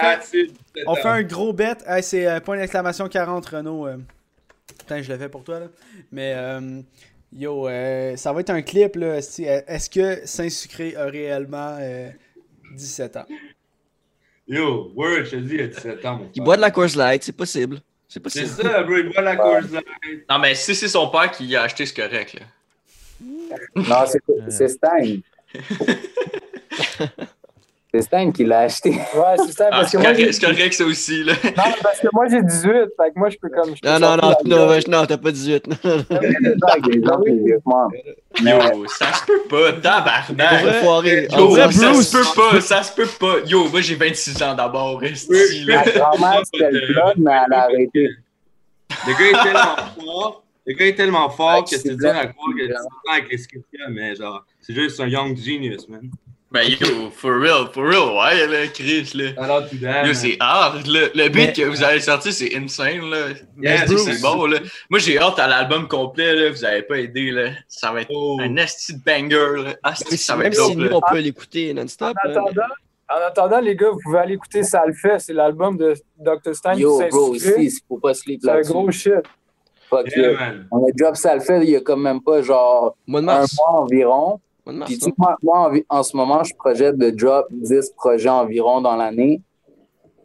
on fait- fait un gros bet. Hey, c'est euh, point d'exclamation 40, Renault. euh. Putain, je le fais pour toi, là. Mais, euh, yo, euh, ça va être un clip, là. Est-ce que Saint-Sucré a réellement euh, 17 ans? Yo, Word, je te dis, il a 17 ans, mon Il boit de la Coors Light, c'est possible. C'est ça, bro, il boit la course. Non, mais si c'est son père qui l'a acheté, c'est correct, là. Non, c'est- c'est Stan. C'est Stan qui l'a acheté. Ouais, c'est. Ah, Parce que c'est moi, correct, c'est correct, ça aussi, là. non, parce que moi, j'ai 18. Fait que moi, je peux comme. je peux Non, non, non, non, non, t'as pas 18. non, non, non. Avec des gens plus vieux que moi. Yo, ça se peut pas, tabarnak. Yo, ça se peut pas, ça se peut pas. Yo, moi j'ai 26 ans d'abord. Ma grand-mère, c'était le blog, mais elle a arrêté. Le gars est tellement fort. Le gars est tellement fort Ouais, que c'est c'est dur à croire que tu ans avec les scripts, mais genre, c'est juste un young genius, man. Ben yo, for real, for real, ouais, là, Chris, là. Alors, tout that, Yo, c'est hard. Le, le beat Mais- que vous avez sorti, c'est insane, là. C'est bon, là. Moi, j'ai hâte à l'album complet, là. Vous avez pas aidé, là. Ça va être Oh. un esti de banger, là. Asti, Même si, ça va même être si dope, nous, là. on peut l'écouter non-stop. En là, attendant, en attendant, les gars, vous pouvez aller écouter Ça le fait. C'est l'album de Dr. Stein Yo, bro, inspiré. aussi, faut pas sleep C'est un gros shit. Fuck Yeah. On a drop ça le fait il y a quand même pas genre un mars. mois environ. Puis moi, moi, en, ce moment, je projette de drop 10 projets environ dans l'année.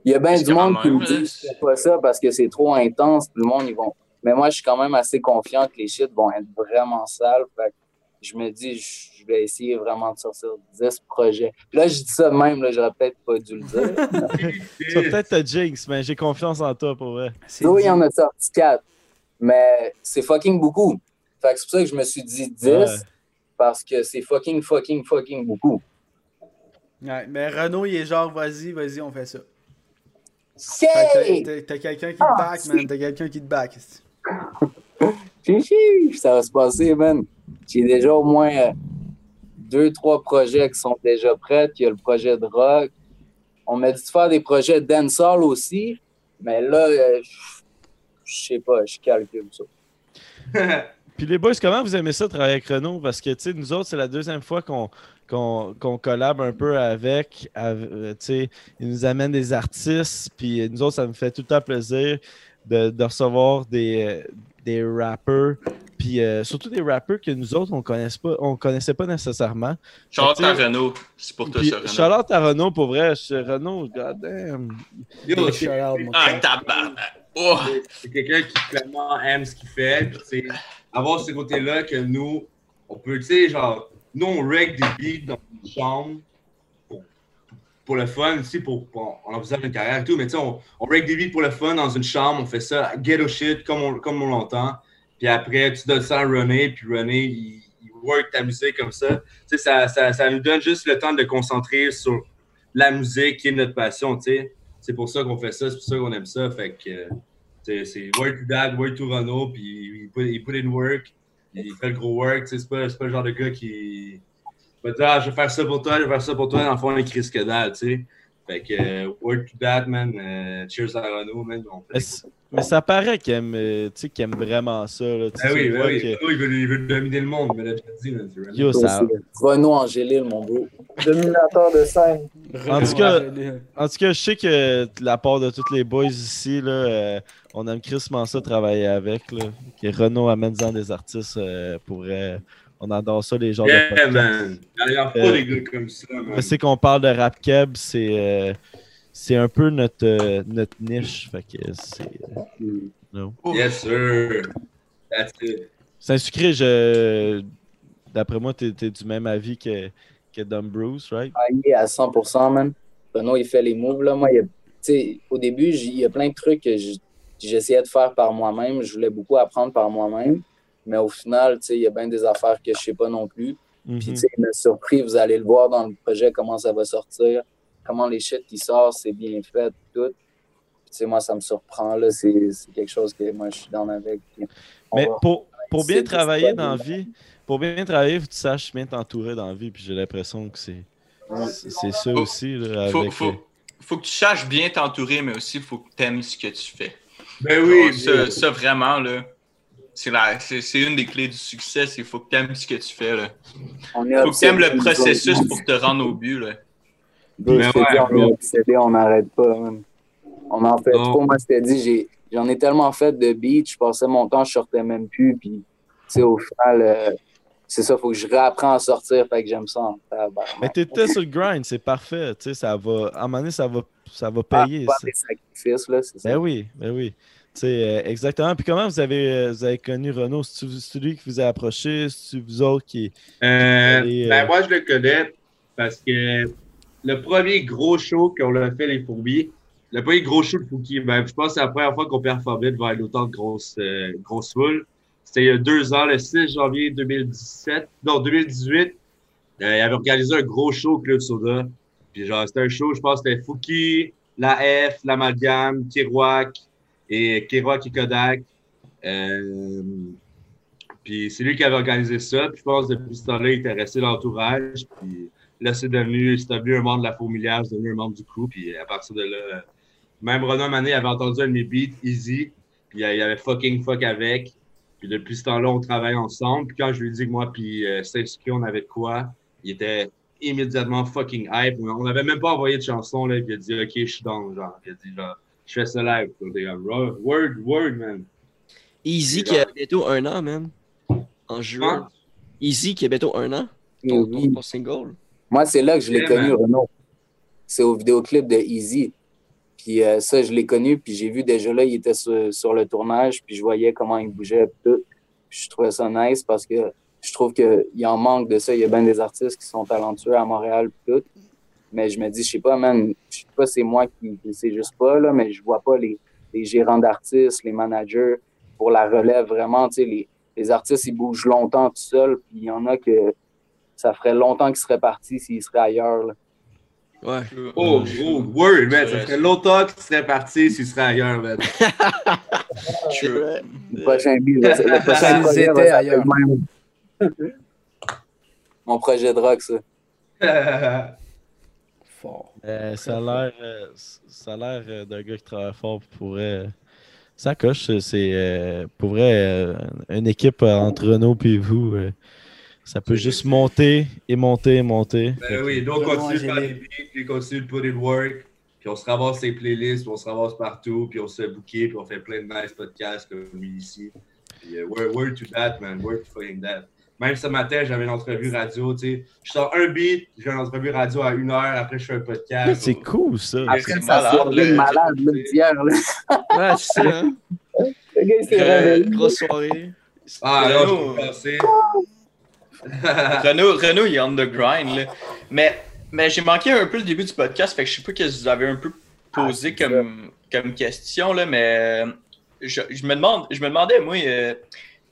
Il y a bien C'est du monde qui me dit je fais pas ça parce que c'est trop intense. Tout le monde, ils vont. Mais moi, je suis quand même assez confiant que les shit vont être vraiment sales. Fait que je me dis, je je vais essayer vraiment de sortir 10 projets. Là, je dis ça de même, là, j'aurais peut-être pas dû le dire. Tu peut-être te jinx, mais j'ai confiance en toi pour vrai. C'est Zoé dit. en a sorti 4. Mais c'est fucking beaucoup. Fait que c'est pour ça que je me suis dit 10 Ouais. Parce que c'est fucking, fucking, fucking beaucoup. Ouais, mais Renault, il est genre, vas-y, vas-y, on fait ça. Yay! t'as- quelqu'un qui te back, man. T'as quelqu'un qui te back. ça va se passer, man. J'ai déjà au moins euh, deux, trois projets qui sont déjà prêts. Il y a le projet de rock. On m'a dit de faire des projets de dancehall aussi, mais là, euh, je- je sais pas, je calcule ça. Puis les boys, comment vous aimez ça travailler avec Renault? Parce que, tu sais, nous autres, c'est la deuxième fois qu'on qu'on qu'on collab un peu avec. avec, euh, tu sais, ils nous amènent des artistes. Puis nous autres, ça me fait tout le temps plaisir de, de recevoir des, euh, des rappeurs. Puis euh, surtout des rappeurs que nous autres, on connaisse pas, on connaissait pas nécessairement. Charlotte à Renault. C'est pour toi, ça, Renault. Charlotte à Renault, pour vrai. Je, Renault, goddamn. Yo, Ah. Oh! c'est quelqu'un qui clairement aime ce qu'il fait. Puis, tu sais, avoir ce côté-là que nous, on peut, tu sais, genre, nous, on règle des beats dans une chambre pour, pour le fun, tu sais, pour, pour- on envisage une carrière et tout, mais tu sais, on, on règle des beats pour le fun dans une chambre, on fait ça ghetto shit comme on, comme on l'entend. Puis après, tu donnes ça à René, puis René, il, il work ta musique comme ça. Tu sais, ça, ça, ça nous donne juste le temps de concentrer sur la musique qui est notre passion, tu sais. C'est pour ça qu'on fait ça, c'est pour ça qu'on aime ça. Fait que, c'est work to dad, work to Renault, puis il put, il put in work, il fait le gros work, tu sais, c'est pas, c'est pas le genre de gars qui va dire, ah, je vais faire ça pour toi, je vais faire ça pour toi, dans le fond, il crie ce que dalle, tu sais. Fait que, euh, work to that, man, euh, cheers à Renault, man. On fait Mais, ça paraît qu'il aime, euh, tu sais, qu'il aime vraiment ça. Là, Ah oui, ben vois oui. que- Renault, il, veut, il veut dominer le monde, mais là, je te dis, man, Renault. Yo, ça, Renaud Angélil, mon bro. Dominateur de scène. En tout cas- En tout cas, je sais que de la part de tous les boys ici, là, euh, on aime crissement ça travailler avec. Là. Que Renault amène en des artistes euh, pour vrai. On adore ça, les genres de Yeah, podcasts. man. Il n'y a pas Euh, des gars comme ça, man. Je sais qu'on parle de rap keb, c'est euh, c'est un peu notre, euh, notre niche. Fait que c'est. euh, no. Yes, sir. That's it. Saint-Sucré, je... d'après moi, t'es es du même avis que, que Dumb Bruce, right? Ah, il est à 100%, man. Renaud, il fait les moves, là. Moi, il a- tu au début, il y a plein de trucs que j'essayais de faire par moi-même. Je voulais beaucoup apprendre par moi-même. Mais au final, tu sais, il y a bien des affaires que je sais pas non plus. Mhm. Puis, tu sais, il m'a surpris. Vous allez le voir dans le projet, comment ça va sortir, comment les shit qui sortent, c'est bien fait, tout. Puis, tu sais, moi, ça me surprend, là. C'est c'est quelque chose que moi, je suis dans avec. Mais va- pour, pour bien travailler dans la vie, pour bien travailler, faut que tu saches bien t'entourer dans la vie. Puis j'ai l'impression que c'est c'est c'est ça Faut- aussi. Là, Faut, avec, faut, euh, faut que tu saches bien t'entourer, mais aussi, faut que tu aimes ce que tu fais. Ben oui, Oh, ça, ça, vraiment, là, c'est la- c'est c'est une des clés du succès, c'est faut que tu aimes ce que tu fais. Là. on Faut que tu aimes le processus pour te rendre au but. Là. Bro, Mais je te ouais, on est obsédé, on n'arrête pas. man. On en fait Non. trop. Moi, je t'ai dit, j'ai- j'en ai tellement fait de beats, je passais mon temps, je sortais même plus. Puis, tu sais, au final, euh, c'est ça, faut que je réapprends à sortir. Fait que j'aime ça. en tabarnak. Mais t'étais sur le grind, c'est parfait. Tu sais, ça va. À un moment donné, ça va, ça va Ah, payer. faire ça. des sacrifices, là, c'est ça. Ben oui, ben oui. Tu sais, euh, exactement. Puis comment vous avez, euh, vous avez connu Renaud? C'est lui qui vous a approché? C'est vous autres qui. Euh, euh, ben, moi, je le connais parce que le premier gros show qu'on a fait, les fourmis, le premier gros show de Fouki, ben, je pense que c'est la première fois qu'on performait devant l'autant de grosses, euh, grosses foules. C'était il y a deux ans, le 6 janvier 2017, non, 2018. Euh, il avait organisé un gros show Club Soda. Puis genre, c'était un show, je pense c'était Fouki, la F, l'Amalgame, Kiroak et Kiroak et Kodak. Euh, puis c'est lui qui avait organisé ça. Puis je pense depuis ce temps-là, il était resté dans l'entourage. Puis là, c'est devenu, c'est devenu un membre de la fourmilière, c'est devenu un membre du crew. Puis à partir de là, même Renan Mané avait entendu un de mes beats, Easy. Puis il avait fucking fuck avec. Puis depuis ce temps-là, on travaille ensemble. Puis quand je lui ai dit que moi, puis euh, on avait de quoi, il était immédiatement fucking hype. On n'avait même pas envoyé de chanson, là. Puis il a dit, OK, je suis dans, genre. Il a dit, genre, je fais ça live. Puis comme, Word, word, man. Easy qui a bientôt un an, man. En juin. Easy qui a bientôt un an. Ton, Oui. ton- ton single. Moi, c'est là que je l'ai Yeah, connu, man. Renaud. C'est au vidéoclip de Easy. Puis euh, ça, je l'ai connu, puis j'ai vu déjà là, il était sur, le tournage, puis je voyais comment il bougeait, tout. Je trouvais ça nice parce que je trouve qu'il en manque de ça. Il y a bien des artistes qui sont talentueux à Montréal, tout. Mais je me dis, je sais pas, man, je sais pas, c'est moi qui ne sais juste pas, là, mais je vois pas les, les gérants d'artistes, les managers pour la relève vraiment. Tu sais, les, les artistes, ils bougent longtemps tout seuls, puis il y en a que ça ferait longtemps qu'ils seraient partis s'ils seraient ailleurs. là. Ouais. Oh, gros, word, man. Ça ferait longtemps que tu serais parti s'il serait ailleurs, man. Le prochain le projet va s'appeler ailleurs. même. Mon projet de rock, ça. Fort. Euh, ça a l'air euh, ça a l'air euh, d'un gars qui travaille fort pour euh, ça coche c'est- euh, pour vrai euh, une équipe euh, entre Renault et vous euh, ça peut juste monter et monter et monter Ben oui, donc Vraiment continue de faire des génial. beats, puis continue de put in work, puis on se ramasse ses playlists, puis on se ramasse partout, puis on se fait booker, puis on fait plein de nice podcasts comme lui ici. Puis euh, word, word to that, man, word to fucking that. Même ce matin, j'avais une entrevue radio, tu sais. Je sors un beat, j'ai une entrevue radio à une heure, après je fais un podcast. c'est cool ça Après, c'est ça malade, sort là. de malade, là, d'hier, là. Ouais, c'est ça. hein. Le gars, il s'est réveillé. Grosse soirée. Ah non, je peux passer. Renaud, Renaud, il est on the grind, là. Mais, mais j'ai manqué un peu le début du podcast, fait que je sais pas que vous avez un peu posé Ah, comme, comme question, là, mais euh, je, je me demande, je me demandais, moi, euh,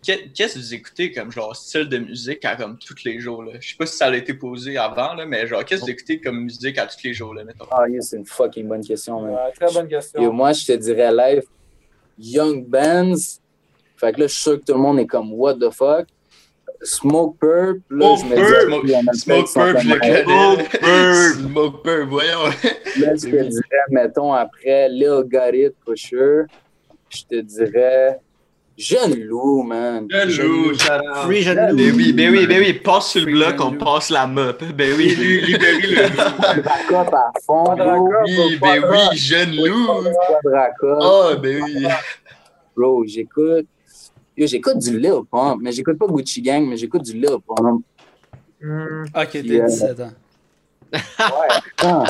que- qu'est-ce que vous écoutez comme genre style de musique à comme tous les jours, là? Je sais pas si ça a été posé avant, là, mais genre, qu'est-ce que vous écoutez comme musique à tous les jours, là, mettons? Ah, yeah, c'est une fucking bonne question. Ouais, très bonne Et question. moi, je te dirais live, Young Bands. Fait que là, je suis sûr que tout le monde est comme, what the fuck? Smoke Purp. Là, Smoke je me Purp, Smoke Purp, je sont le connais. Smoke Purp. Smoke Purp, voyons. Là, je te dirais, mettons, après Lil Got It, for sure. Je te dirais Jeune Loup, man. Jeune out. Free Jeune Ben Loup. oui, ben oui, ben oui, passe sur le bloc, on Lou. passe la mop. Ben oui. Libéré le loup. Quadracop à fond, bro. Oui, ben oui, jeune loup. Quadracop. Ah, ben oui. Bro, j'écoute. Yo, j'écoute du Lil Pump, mais j'écoute pas Gucci Gang, mais j'écoute du Lil Pump. Hmm. Ok, t'es Yeah. 17 ans. Ouais, putain.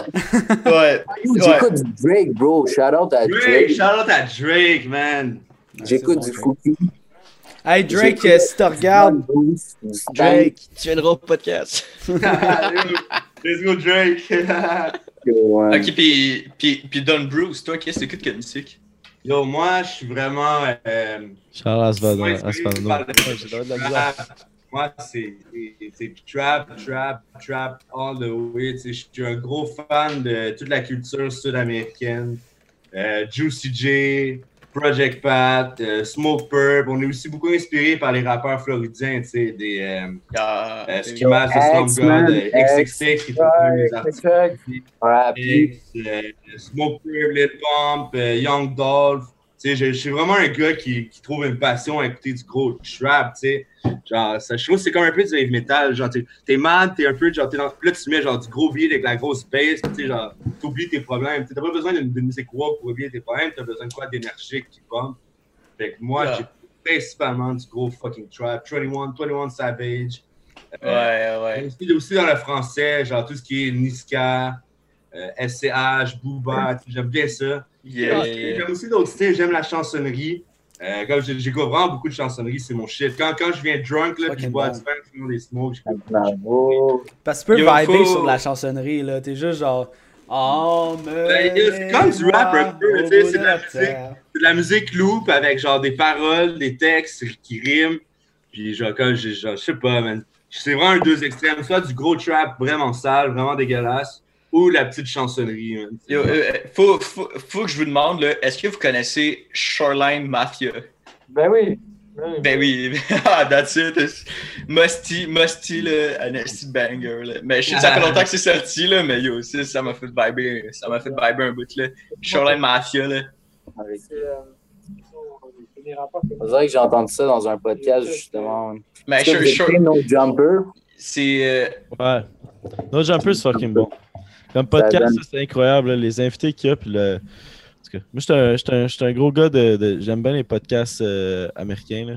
Ouais. J'écoute du Drake, bro. Shout out à Drake, Drake. shout out à Drake, man. J'écoute du Fouki. Hey Drake, euh, si tu regardes. Drake, tu viendras au podcast. Let's go, Drake. Ok, puis, puis, puis Don Bruce, toi, qu'est-ce que t'écoutes comme musique? Yo, moi, je suis vraiment. Euh, Charles Asvano moi, c'est trap, trap, trap all the way. Tu sais, Je suis un gros fan de toute la culture sud-américaine. Euh, Juicy J, Project Pat, euh, Smoke Purp. On est aussi beaucoup inspiré par les rappeurs floridiens, tu sais, des euh, Ah, euh, Ski oui. Mask, X-Man, Slum God, euh. XXX, qui artistes puis- X, euh, Smoke Purp, Lil Pump, euh, Young Dolph. Je, je suis vraiment un gars qui, qui trouve une passion à écouter du gros trap, tu sais. Genre, ça, je trouve que c'est comme un peu du heavy metal. Genre, t'es mad, t'es un peu, genre, t'es dans, là, tu mets genre du gros beat avec la grosse bass, tu sais, genre, t'oublies tes problèmes. T'as pas besoin d'une musique woke pour oublier tes problèmes, t'as besoin de quoi d'énergique qui bombe. Fait que moi, Yeah. j'ai principalement du gros fucking trap. 21, 21 Savage. Ouais, ouais. Aussi, aussi dans le français, genre tout ce qui est Niska, euh, SCH, Booba, tu sais, j'aime bien ça. Yeah, J'aime aussi d'autres styles, j'aime la chansonnerie. Euh, comme j'ai- j'écoute vraiment beaucoup de chansonnerie, c'est mon shit. Quand, quand je viens drunk, là, puis je bois du vin, je des smokes, j'écoute parce que tu peux Yo, vibrer faut- sur de la chansonnerie, là. T'es juste genre. Oh, Ben, yo, c'est comme du rap un peu, tu sais, c'est de la musique. c'est de la musique loop avec genre des paroles, des textes qui riment. Puis genre, comme, j'ai- genre, je sais pas, man. C'est vraiment un deux extrêmes. Soit du gros trap vraiment sale, vraiment dégueulasse, ou la petite chansonnerie, man. Yo, euh, faut, faut, faut que je vous demande, est-ce que vous connaissez Shoreline Mafia? Ben oui. Ben oui, ah, that's it. Musty, Musty, là, un banger, là. Mais je ça fait longtemps que c'est sorti, là, mais yo, ça, ça m'a fait vibrer, ça m'a fait vibrer un bout, là. Shoreline Mafia, là. C'est, euh, On dirait que j'ai entendu ça dans un podcast, justement. Mais Shore- No Jumper? c'est. euh, Ouais. No Jumper, c'est fucking bon. Comme podcast, donne- c'est incroyable. là, les invités qu'il y a. Puis le... en tout cas, moi, j'étais un, j'étais un- gros gars de. de- J'aime bien les podcasts euh, américains. Là.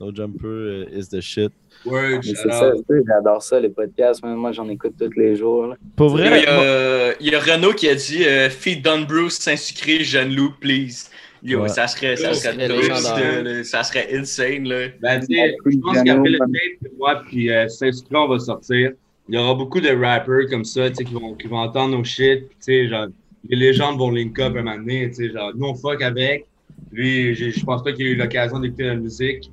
No Jumper euh, is the shit. Sais, j'adore ça, les podcasts. Moi, moi, j'en écoute tous les jours. là. Pour Il y, vrai, a, moi- euh, il y a Renaud qui a dit euh, Feed Don Bruce, Saint-Sucré, Jeune Loup, please. Yo, Ouais. ça serait, ça Ça serait, ça, serait insane, là. Ben, je pense qu'après le tape, moi puis euh, Saint-Sucré, on va sortir. Il y aura beaucoup de rappers comme ça, tu sais, qui vont, qui vont entendre nos shit. Tu sais, genre, les légendes vont link up un moment donné, tu sais, genre, nous, on fuck avec. Lui, je pense pas qu'il ait eu l'occasion d'écouter la musique,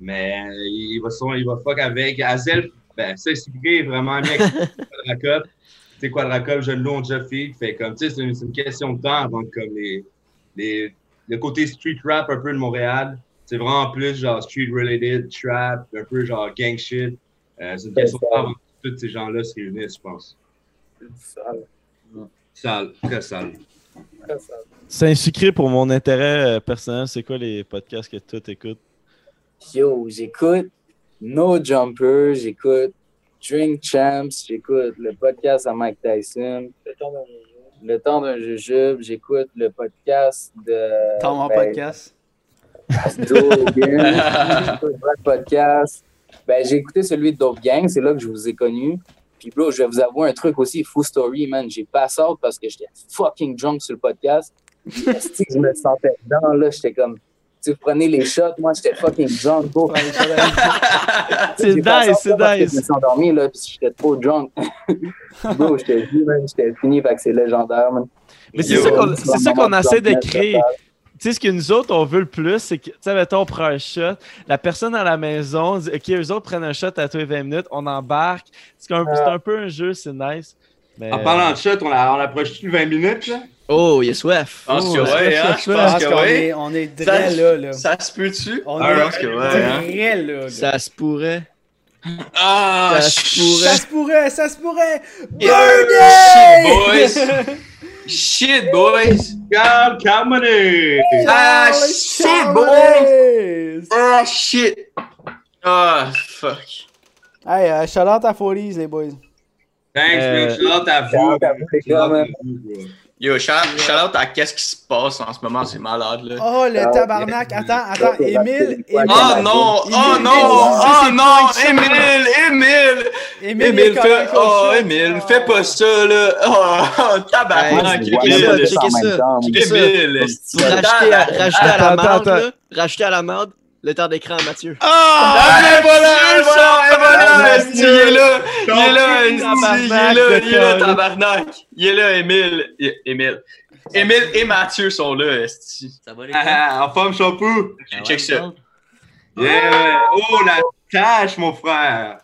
mais euh, il va, son- il va fuck avec. Azel, ben, Saint-Sucré est vraiment bien Quadracop. Tu sais, Quadracop, je l'ai déjà fait. Fait comme, tu sais, c'est une, c'est une question de temps avant que comme les, les, le côté street rap un peu de Montréal, c'est vraiment plus genre street related, trap, un peu genre gang shit. Euh, c'est une question de temps avant que tous ces gens-là se réunissent, je pense. Sale, très sale. Très sale. Saint-Sucré, pour mon intérêt euh, personnel, c'est quoi les podcasts que toi t'écoutes? Yo, j'écoute No Jumper, j'écoute Drink Champs, j'écoute le podcast à Mike Tyson, Le temps d'un jeu. Le temps d'un jujube, j'écoute le podcast de. Mon ben, podcast. Joe Rogan, j'écoute le podcast. Ben, j'ai écouté celui de Dope Gang, c'est là que je vous ai connu. Puis, bro, je vais vous avouer un truc aussi, full story, man. J'ai pass out parce que j'étais fucking drunk sur le podcast. Puis, je me sentais dedans, là. J'étais comme, tu prenez les shots, moi, j'étais fucking drunk, bro. C'est nice, c'est que Je nice. me suis endormi, là, puis j'étais trop drunk. bro, j'étais vu, man, j'étais fini, fait que c'est légendaire, man. Mais c'est ça qu'on qu'on essaie de créer. Tu sais, ce que nous autres, on veut le plus, c'est que, tu sais, mettons, on prend un shot, la personne à la maison dit, OK, eux autres prennent un shot à tous les 20 minutes, on embarque. C'est un, c'est un peu un jeu, c'est nice. Mais, En parlant de shot, on, a- on approche-tu le 20 minutes, là? Oh, il est soif. Je pense Oh, que hein, ça, je ça, Je pense pense que est, on est très là, là. Ça se peut-tu? On Ah, est pense que ouais, hein? très là, là. Ça se pourrait. Ah, Ça se pourrait. Ça se pourrait, ça se pourrait! Yeah. Boys! Shit, boys! Calme, calme, Ah, Charles, shit, Charles! Ah, shit! Ah, fuck. Hey, euh, shout out à 40s, les boys. Thanks, Euh, man. Shout out à vous. Yo, shout, shout out à qu'est-ce qui se passe en ce moment, c'est malade, là. Oh, le Ah, tabarnak. Attends, attends. Émile, Ah, Émile. Oh non! Oh Émile, non! Émile, Oh non! Émile! Émile! Émile, Émile, fais... Oh. Émile, fais pas ça, là! Oh, tabarnak! Émile! Pour rajouter à, la là, rajouter à la marde, le temps d'écran à Mathieu. Ah, et voilà, voilà, il est là, il est là, esti, il est là, il est tabarnak. Il est là, Émile, Émile. Émile et Mathieu sont là, esti. Ça va les Ah, en forme, shampoo. Check ça. Yeah. Oh, la tâche, mon frère.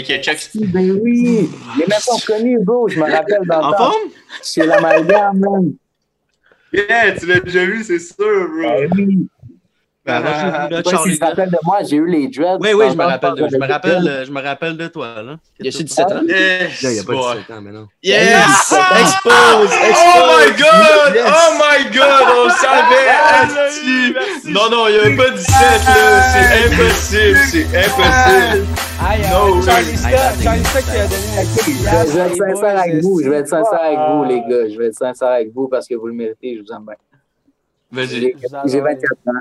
Ok, check. Ben oui! Les mecs sont connus, bro. Je me rappelle dans En le temps. forme? Chez l'amalgame, man. Yeah, tu l'as déjà vu, c'est sûr, bro. Moi, je Je sais suis pas s'ils se rappellent de moi, j'ai eu les dreads. Oui, oui, je me rappelle de, je me rappelle, je me rappelle de toi, là. Ah, Y a-tu 17 ans? Là, il a pas boy. 17 ans, mais non. Yes! Yes! Expose! Oh my god! Yes! Oh my god! On savait! Non, non, il n'y a pas 17 là! C'est impossible! C'est impossible! No way. Charlie Scott, Charlie Scott qui a donné la Je vais être sincère avec vous. Je vais être sincère avec vous, les gars. Je vais être sincère avec vous parce que vous le méritez. Je vous aime bien. Vas-y. J'ai 24 ans.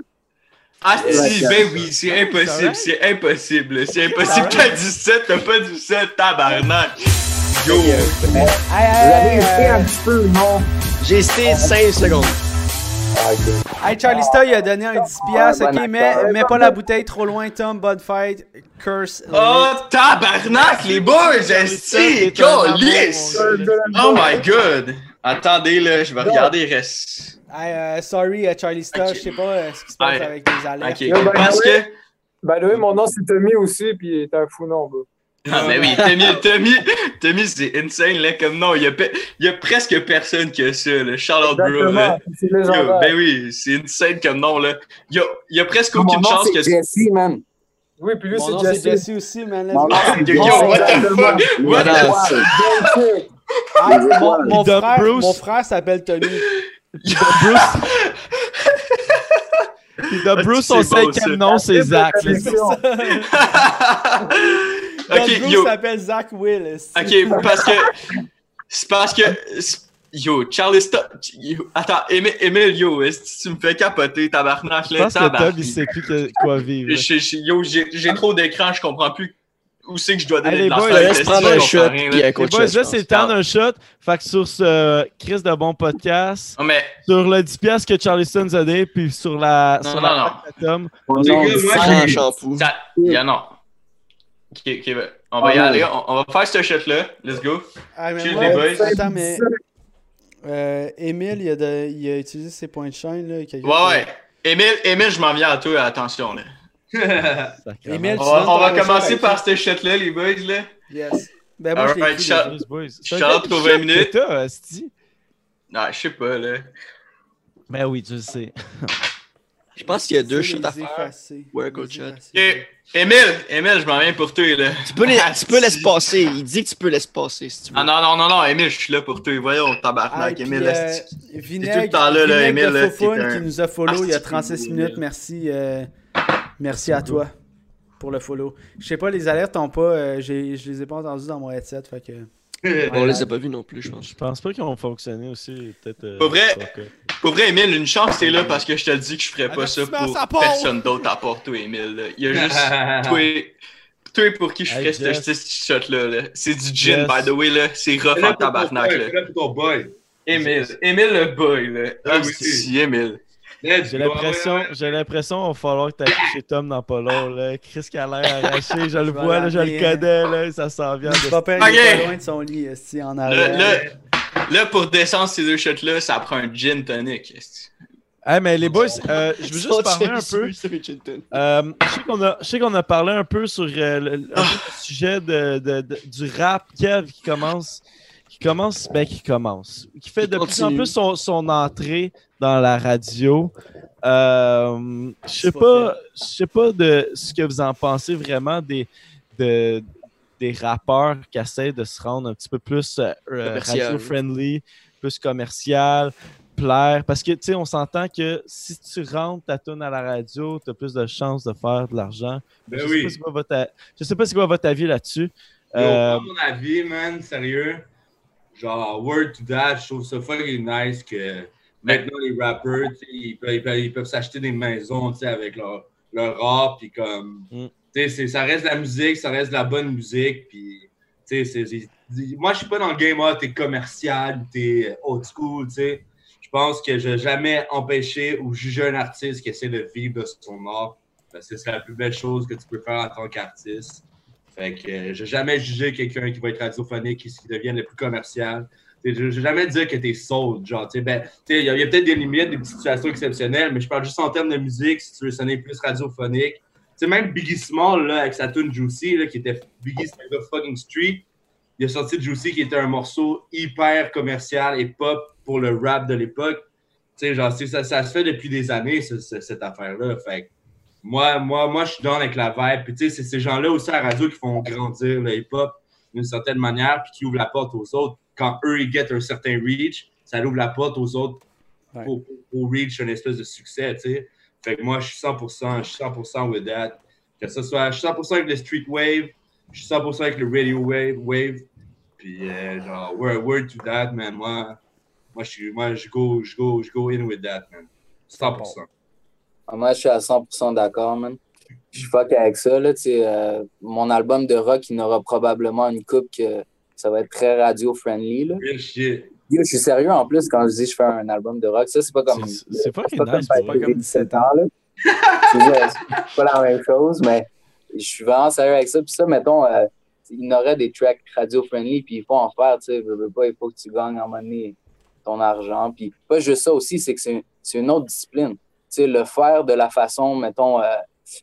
Ah si, ben oui, c'est impossible, c'est impossible. C'est impossible t'as 17, t'as pas 17, tabarnak! Yo! Hey, Vous hey, avez hey, été hey, un petit peu, non? J'ai hésité 5 secondes. Ah. Hey, Charlie Star, il a donné un 10 piastres, Ah, ok, mais mets pas la bouteille trop loin, Tom, Bud Fight, Curse. Oh tabarnak, les boys, esti, calice! Oh my god! Attendez là, je vais regarder le reste. Hey, euh, sorry, euh, Charlie Star, je sais pas euh, ce qui se passe avec les alertes. Yo, ben, parce que... the way, mon nom c'est Tommy aussi, puis t'es un fou nom, bro. Ah, mais oui, Tommy, Tommy, Tommy c'est insane, là, comme non, il y a, pe- il y a presque personne que ça, là. Charlotte Bro, là. Yo, ben oui, c'est insane comme nom, là. Il y a, il y a presque Mon aucune nom, chance c'est que... Jesse, man. Oui, puis lui, c'est Jesse. Jesse aussi, man. Mon nom, c'est Yo, what the fuck? What the Yes. Ah, mon, mon frère, Bruce. mon frère s'appelle Tony. Bruce. Bruce, on Ah, quel ça. nom c'est Zach. là. Connexion. Doc ok, Bruce s'appelle Zach Willis. ok, parce que... C'est parce que... Yo, Charleston... Yo, attends, Émile, yo, est-ce que tu me fais capoter, tabarnak, Je là, pense que tabarnak. Tom, il sait plus que- quoi vivre. là. Je- je- Yo, j'ai j'ai trop d'écran, je comprends plus où c'est que je dois donner Allez, de boys, l'instant. Laisse prendre un shot, Les boys, là, c'est le temps d'un shot. Fait que sur ce Chris de bon podcast, Non, mais... sur le 10$ piastres que Charleston nous a donné, puis sur la, Non, sur non, la non. Sam. Sans shampoo. Ça, y a non. Ben, on va y Ah, aller. On, on va faire ce shot-là. Let's go. Ah, Chill, moi, les boys. Attends, mais. Euh, Émile, il a, de- il a utilisé ses points de chaîne. Là, Ouais, ouais. Émile, Émile, je m'en viens à toi, attention. Là. Émile, On va, on commencer par ça. ce shot-là, les boys. Là. Yes. Ben, moi. C'est Shout un out pour shot 20 minutes. t'as. Non, je sais pas, là. Ben oui, tu le sais. Je pense qu'il y a deux C'est shots à faire. Ouais, coach shot. effacer. Ok, Émile, Émile, je m'en viens pour toi, là. Tu peux, les- Ah, tu peux laisser passer. Il dit que tu peux laisser passer si tu veux. Ah non, non, non, non, Émile, je suis là pour toi. Voyons, Ah, tabarnak, Émile. euh. Vinaigre, tout le temps là, là, Vinaigre Émile, de là, Foufoune t'es un- qui nous a follow il y a Asti, 36 Émile. minutes. Merci, euh, merci à toi pour le follow. Je sais pas, les alertes ont pas. euh, j'ai- je les ai pas entendues dans mon headset. Fait que... On les a pas vus non plus, je pense. Je pense pas qu'ils ont fonctionné aussi. Peut-être. euh, Pas vrai? pas que- Pour vrai, Émile, une chance, t'es là parce que je te dis que je ferais pas ça pour personne d'autre à part toi, Émile. là. Il y a juste toi, toi pour qui je Hey, ferais ce petit shot-là. là. C'est du gin, Yes. by the way. là. C'est rough en tabarnak. là. Pour. Émile, Émile le boy. Là. Ah Ah, oui. si, Émile. J'ai l'impression, j'ai l'impression qu'il va falloir que tu chez Tom dans pas long. Là. Chris qui a l'air arraché, je le vois, là, je le connais, là, ça s'en vient. Le de- papa Ok. il est pas loin de son lit, esti, en arrière. là, là, pour descendre ces deux shots-là, ça prend un gin tonic. Hey, mais les boys, euh, je veux juste parler un peu. Euh, je sais qu'on a, je sais qu'on a parlé un peu sur euh, le, le sujet de, de- de- du rap Kev qui commence, qui commence, ben qui commence, qui fait de plus en plus son, son entrée dans la radio. Euh, je sais pas, pas je sais pas de ce que vous en pensez vraiment des de, des rappeurs qui essaient de se rendre un petit peu plus euh, Commercial. radio friendly, plus commercial, plaire. Parce que, tu sais, on s'entend que si tu rentres ta tune à la radio, tu as plus de chances de faire de l'argent. Ben je, sais oui. pas c'est quoi votre, je sais pas c'est quoi votre avis là-dessus. Euh, mon avis, man, sérieux, genre, word to that, je trouve ça fucking nice que maintenant les rappers, ils peuvent, ils peuvent- ils peuvent s'acheter des maisons, tu sais, avec leur, leur rap, puis comme, Mm. tu sais, c'est- ça reste de la musique, ça reste de la bonne musique, puis, c'est- moi, je suis pas dans le game, ah, t'es commercial, t'es old school, tu sais. Je pense que je n'ai jamais empêché ou jugé un artiste qui essaie de vivre de son art, parce que c'est la plus belle chose que tu peux faire en tant qu'artiste. Fait que euh, j'ai jamais jugé quelqu'un qui va être radiophonique qui, qui devienne le plus commercial. Je j'ai jamais dit que t'es sold. Genre, t'sais, ben, il y a, peut-être des limites, des situations exceptionnelles, mais je parle juste en termes de musique, si tu veux sonner plus radiophonique. T'sais, même Biggie Small, là, avec sa tune Juicy, là, qui était Biggie of Fucking Street, il a sorti Juicy qui était un morceau hyper commercial et pop pour le rap de l'époque. T'sais, genre, c'est- ça, ça se fait depuis des années, ce- ce- cette affaire-là. Fait moi, moi, moi, je suis dans avec la vibe. Puis, tu sais, c'est ces gens-là aussi à la radio qui font grandir le hip-hop d'une certaine manière, puis qui ouvrent la porte aux autres. Quand eux, ils get un certain reach, ça ouvre la porte aux autres Ouais. pour, pour reach une espèce de succès, tu sais. Fait que moi, je suis 100%, je suis 100% with that. Que ce soit, je suis 100% avec le street wave, je suis 100% avec le radio wave, wave. Puis, euh, genre, word, word to that, man. Moi, moi, je moi, je go, je go, je go in with that, man. 100%. Moi, je suis à 100% d'accord, man. Je suis fuck avec ça, là. euh, mon album de rock, il aura probablement une coupe que ça va être très radio-friendly, là. Real shit. Yo, je suis sérieux en plus quand je dis que je fais un album de rock. Ça, c'est pas comme. C'est- fucking pas comme pas comme 17 ans, là. C'est pas la même chose, mais je suis vraiment sérieux avec ça. Puis ça, mettons, euh, il y aurait des tracks radio-friendly, puis il faut en faire, tu sais. veux, veux pas, Il faut que tu gagnes moment donné ton argent. Puis pas juste ça aussi, c'est que c'est c'est une autre discipline. Le faire de la façon, mettons, euh,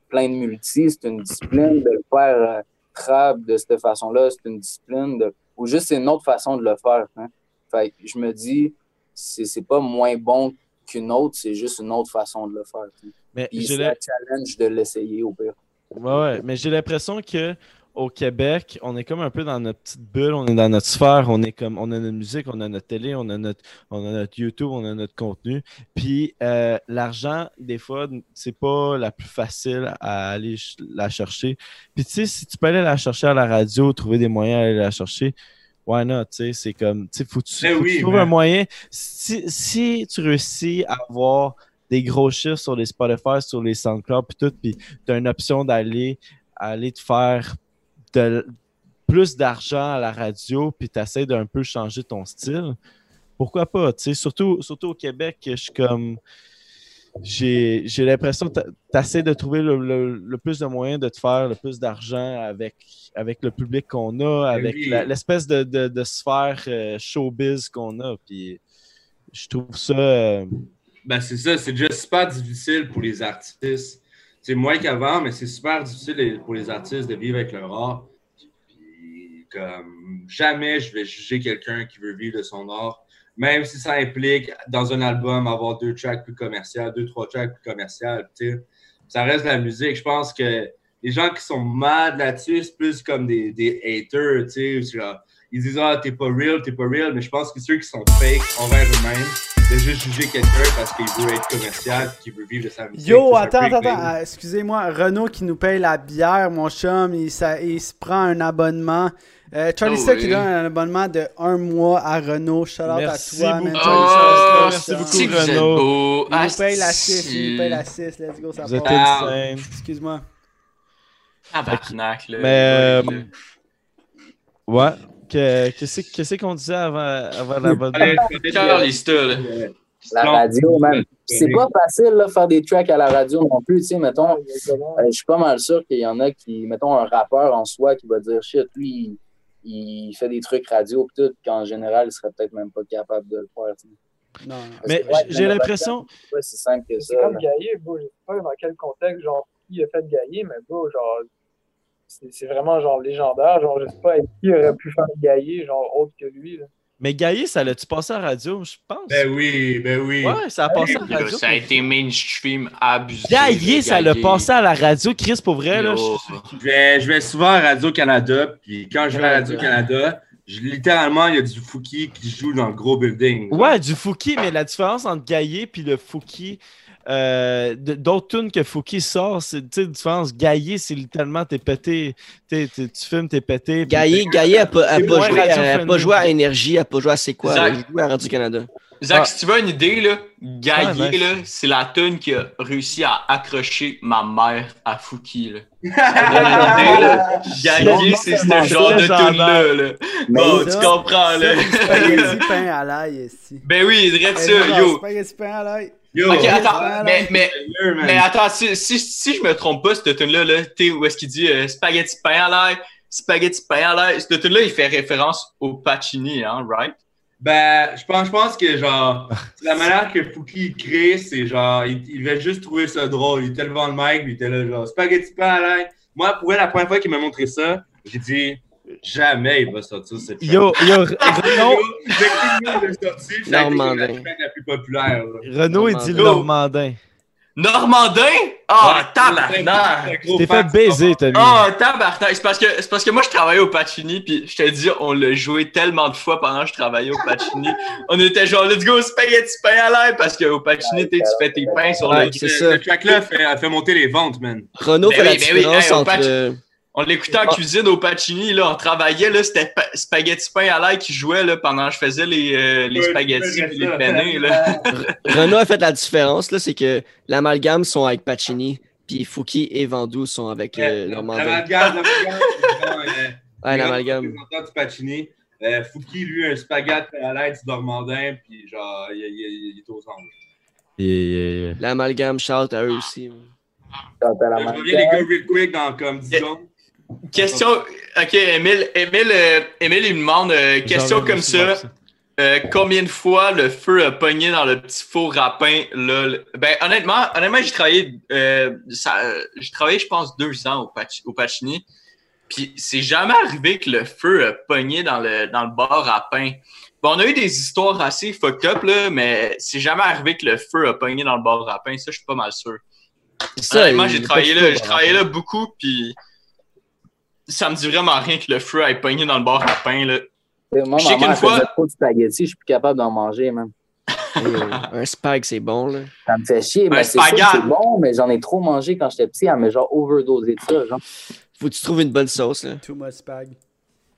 plein de multi, c'est une discipline. De le faire euh, trap de cette façon-là, c'est une discipline, de, ou juste c'est une autre façon de le faire. hein. Fait que je me dis, c'est pas moins bon qu'une autre, c'est juste une autre façon de le faire. Mais c'est un challenge de l'essayer au pire. Ouais, ouais, mais j'ai l'impression que au Québec, on est comme un peu dans notre petite bulle, on est dans notre sphère, on est comme, on a notre musique, on a notre télé, on a notre, on a notre YouTube, on a notre contenu. Puis euh, l'argent, des fois, c'est pas la plus facile à aller ch- la chercher. Puis tu sais, si tu peux aller la chercher à la radio, trouver des moyens d'aller la chercher, why not? Tu sais, c'est comme, tu sais, faut que tu, Ben faut que tu trouves mais- un moyen. Si, si tu réussis à avoir des gros chiffres sur les Spotify, sur les SoundCloud, puis tout, puis tu as une option d'aller aller te faire de, plus d'argent à la radio, puis tu essaies d'un peu changer ton style, pourquoi pas? Surtout, surtout au Québec, je suis comme. J'ai l'impression que tu essaies de trouver le, le- le plus de moyens de te faire le plus d'argent avec, avec le public qu'on a, avec oui. la- l'espèce de, de, de sphère euh, showbiz qu'on a. Puis je trouve ça. euh, Ben, c'est ça, c'est déjà super difficile pour les artistes. C'est moins qu'avant, mais c'est super difficile pour les artistes de vivre avec leur art. Puis, comme, jamais je vais juger quelqu'un qui veut vivre de son art, même si ça implique, dans un album, avoir deux tracks plus commerciaux, deux, trois tracks plus commerciaux. tu sais. Ça reste de la musique. Je pense que les gens qui sont mad là-dessus, c'est plus comme des, des haters, genre, Ils disent, ah, t'es pas real, t'es pas real, mais je pense que ceux qui sont fake envers eux-mêmes, de juste juger quelqu'un parce qu'il veut être commercial et qu'il veut vivre de sa musique. Yo, attends, attends, attends. Ah, Excusez-moi, Renaud qui nous paye la bière, mon chum, il, ça- il se prend un abonnement. Euh, Charlie Oh oui. il donne un abonnement de un mois à Renaud. Shout out Merci à toi, man. beaucoup. Charlie Oh, Sec, merci beaucoup, Si beau. Il nous paye la 6, il nous paye la Asti. 6. Let's go, ça Vous êtes part. Ah. Excuse-moi. Tabarnak, là. Mais, euh, Ouais, Qu'est-ce qu'est-ce qu'on disait avant, avant là. euh, La radio, man. C'est pas facile, là, faire des tracks à la radio non plus. Tu sais, mettons, euh, je suis pas mal sûr qu'il y en a qui, mettons, un rappeur en soi qui va dire shit, lui, il, il fait des trucs radio pis tout, qu'en général, il serait peut-être même pas capable de le faire. tu sais. Non, Mais j'ai même l'impression. C'est pas si simple que ça. C'est comme. Gaillé, bro. Je sais pas dans quel contexte, genre, qui a fait Gaillé, mais bro, genre, c'est vraiment, genre, légendaire. Genre, je sais pas qui aurait pu faire Gaillé, genre, autre que lui, là? Mais Gaillé, ça l'a-tu passé à la radio, je pense? Ben oui, ben oui. Ouais, ça a passé à la radio. Ça a été mainstream abusé. Gaillé, ça l'a passé à la radio. Chris, pour vrai, là. Je- Je vais, je vais souvent à Radio-Canada, puis quand je vais à Radio-Canada, je- littéralement, il y a du Fouki qui joue dans le gros building. Ouais, du Fouki, mais la différence entre Gaillé et le Fouki, euh, d'autres tunes que Fouki sort, c'est, tu différence. Gaillé, c'est littéralement, t'es pété, t'es- t'es- tu fumes, t'es pété. Gaillé, Gaillé a pas, pas joué, à- a radio-friendly. pas joué à Énergie, a pas joué à C'est quoi, Zach. elle a joué à Radio-Canada. Zach, Ah. si tu veux une idée, là, Gaillé, Ah, nice. là, c'est la tune qui a réussi à accrocher ma mère à Fouki. Là. Là. Gaillé, c'est ce genre de tune-là. Là. Bon, ça, tu comprends, là. spaghetti pain à l'ail ici. ben oui, dirais Eh, ça, yo. Spaghetti pain à l'ail. Yo, Ok, attends, Voilà. mais, mais, sérieux, mais attends, si, si, si je me trompe pas, cette tune-là, là, sais, où est-ce qu'il dit euh, spaghetti pain à l'ail, spaghetti pain à l'ail, cette tune-là, il fait référence au Pacini, hein, right? Ben, je pense, je pense que genre, la manière que Fouki crée, c'est genre, il, il va juste trouver ça drôle. Il était devant le mic, il était là, genre, spaghetti pas à l'ail. Moi, pour la première fois qu'il m'a montré ça, j'ai dit, jamais il va sortir cette Yo, yo, Renaud, sorti, Normandin. la la plus populaire. Renaud, il dit le Normandin. Normandin? Ah, Ouais, tabarnak! T'es fait baiser, t'as vu. Ah, tabarnak! C'est parce, que, c'est parce que moi, je travaillais au Pacini, puis je te dis, on l'a joué tellement de fois pendant que je travaillais au Pacini. on était genre, let's go, spaghetti pain à l'air, parce qu'au Pacini, tu fais tes pains sur Ouais, le... c'est Ce- ça. Ce track-là fait, a fait monter les ventes, man. Renault Ben fait oui, la ben oui, différence hey, entre. On l'écoutait en cuisine au Pacini, là, on travaillait, là, c'était pa- spaghetti pain à l'air qui jouait, là, pendant que je faisais les, euh, les Ouais, spaghettis et les là. Renault a fait la différence, là, c'est que l'amalgame sont avec Pacini, puis Fouki et Vendoux sont avec euh, Normandin. L'amalgame, l'amalgame, c'est vraiment, euh, Ouais, l'amalgame. du Pacini. Euh, Fouki, lui, un spaghetti à l'aide du Normandin, puis genre, il, il- il est yeah, yeah. L'amalgame, shout à eux aussi. T'as la Je reviens, les gars, real quick, dans comme 10 Yeah. secondes. Question, ok, Emile, Emile, euh, Emile, il me demande, euh, question comme ça, euh, combien de fois le feu a pogné dans le petit four rapin, là? le- Ben, honnêtement, honnêtement, j'ai travaillé, euh, ça, j'ai travaillé, je pense, deux ans au, Pac- au Pacini. Puis c'est jamais arrivé que le feu a pogné dans le, dans le bar à pain. Bon, on a eu des histoires assez fucked up, là, mais c'est jamais arrivé que le feu a pogné dans le bar à pain. Ça, je suis pas mal sûr. Ça, Moi, il- j'ai travaillé là, j'ai travaillé là beaucoup, puis ça me dit vraiment rien que le feu ait pogné dans le bar à pain, là. Moi, Je sais qu'une fois- trop de spaghettis, je suis plus capable d'en manger, man. Euh, Un spag, c'est bon, là. Ça me fait chier, Un mais c'est bon, mais j'en ai trop mangé quand j'étais petit, elle m'a genre overdosé de ça, genre. Faut que tu trouves une bonne sauce, là. Too much spag.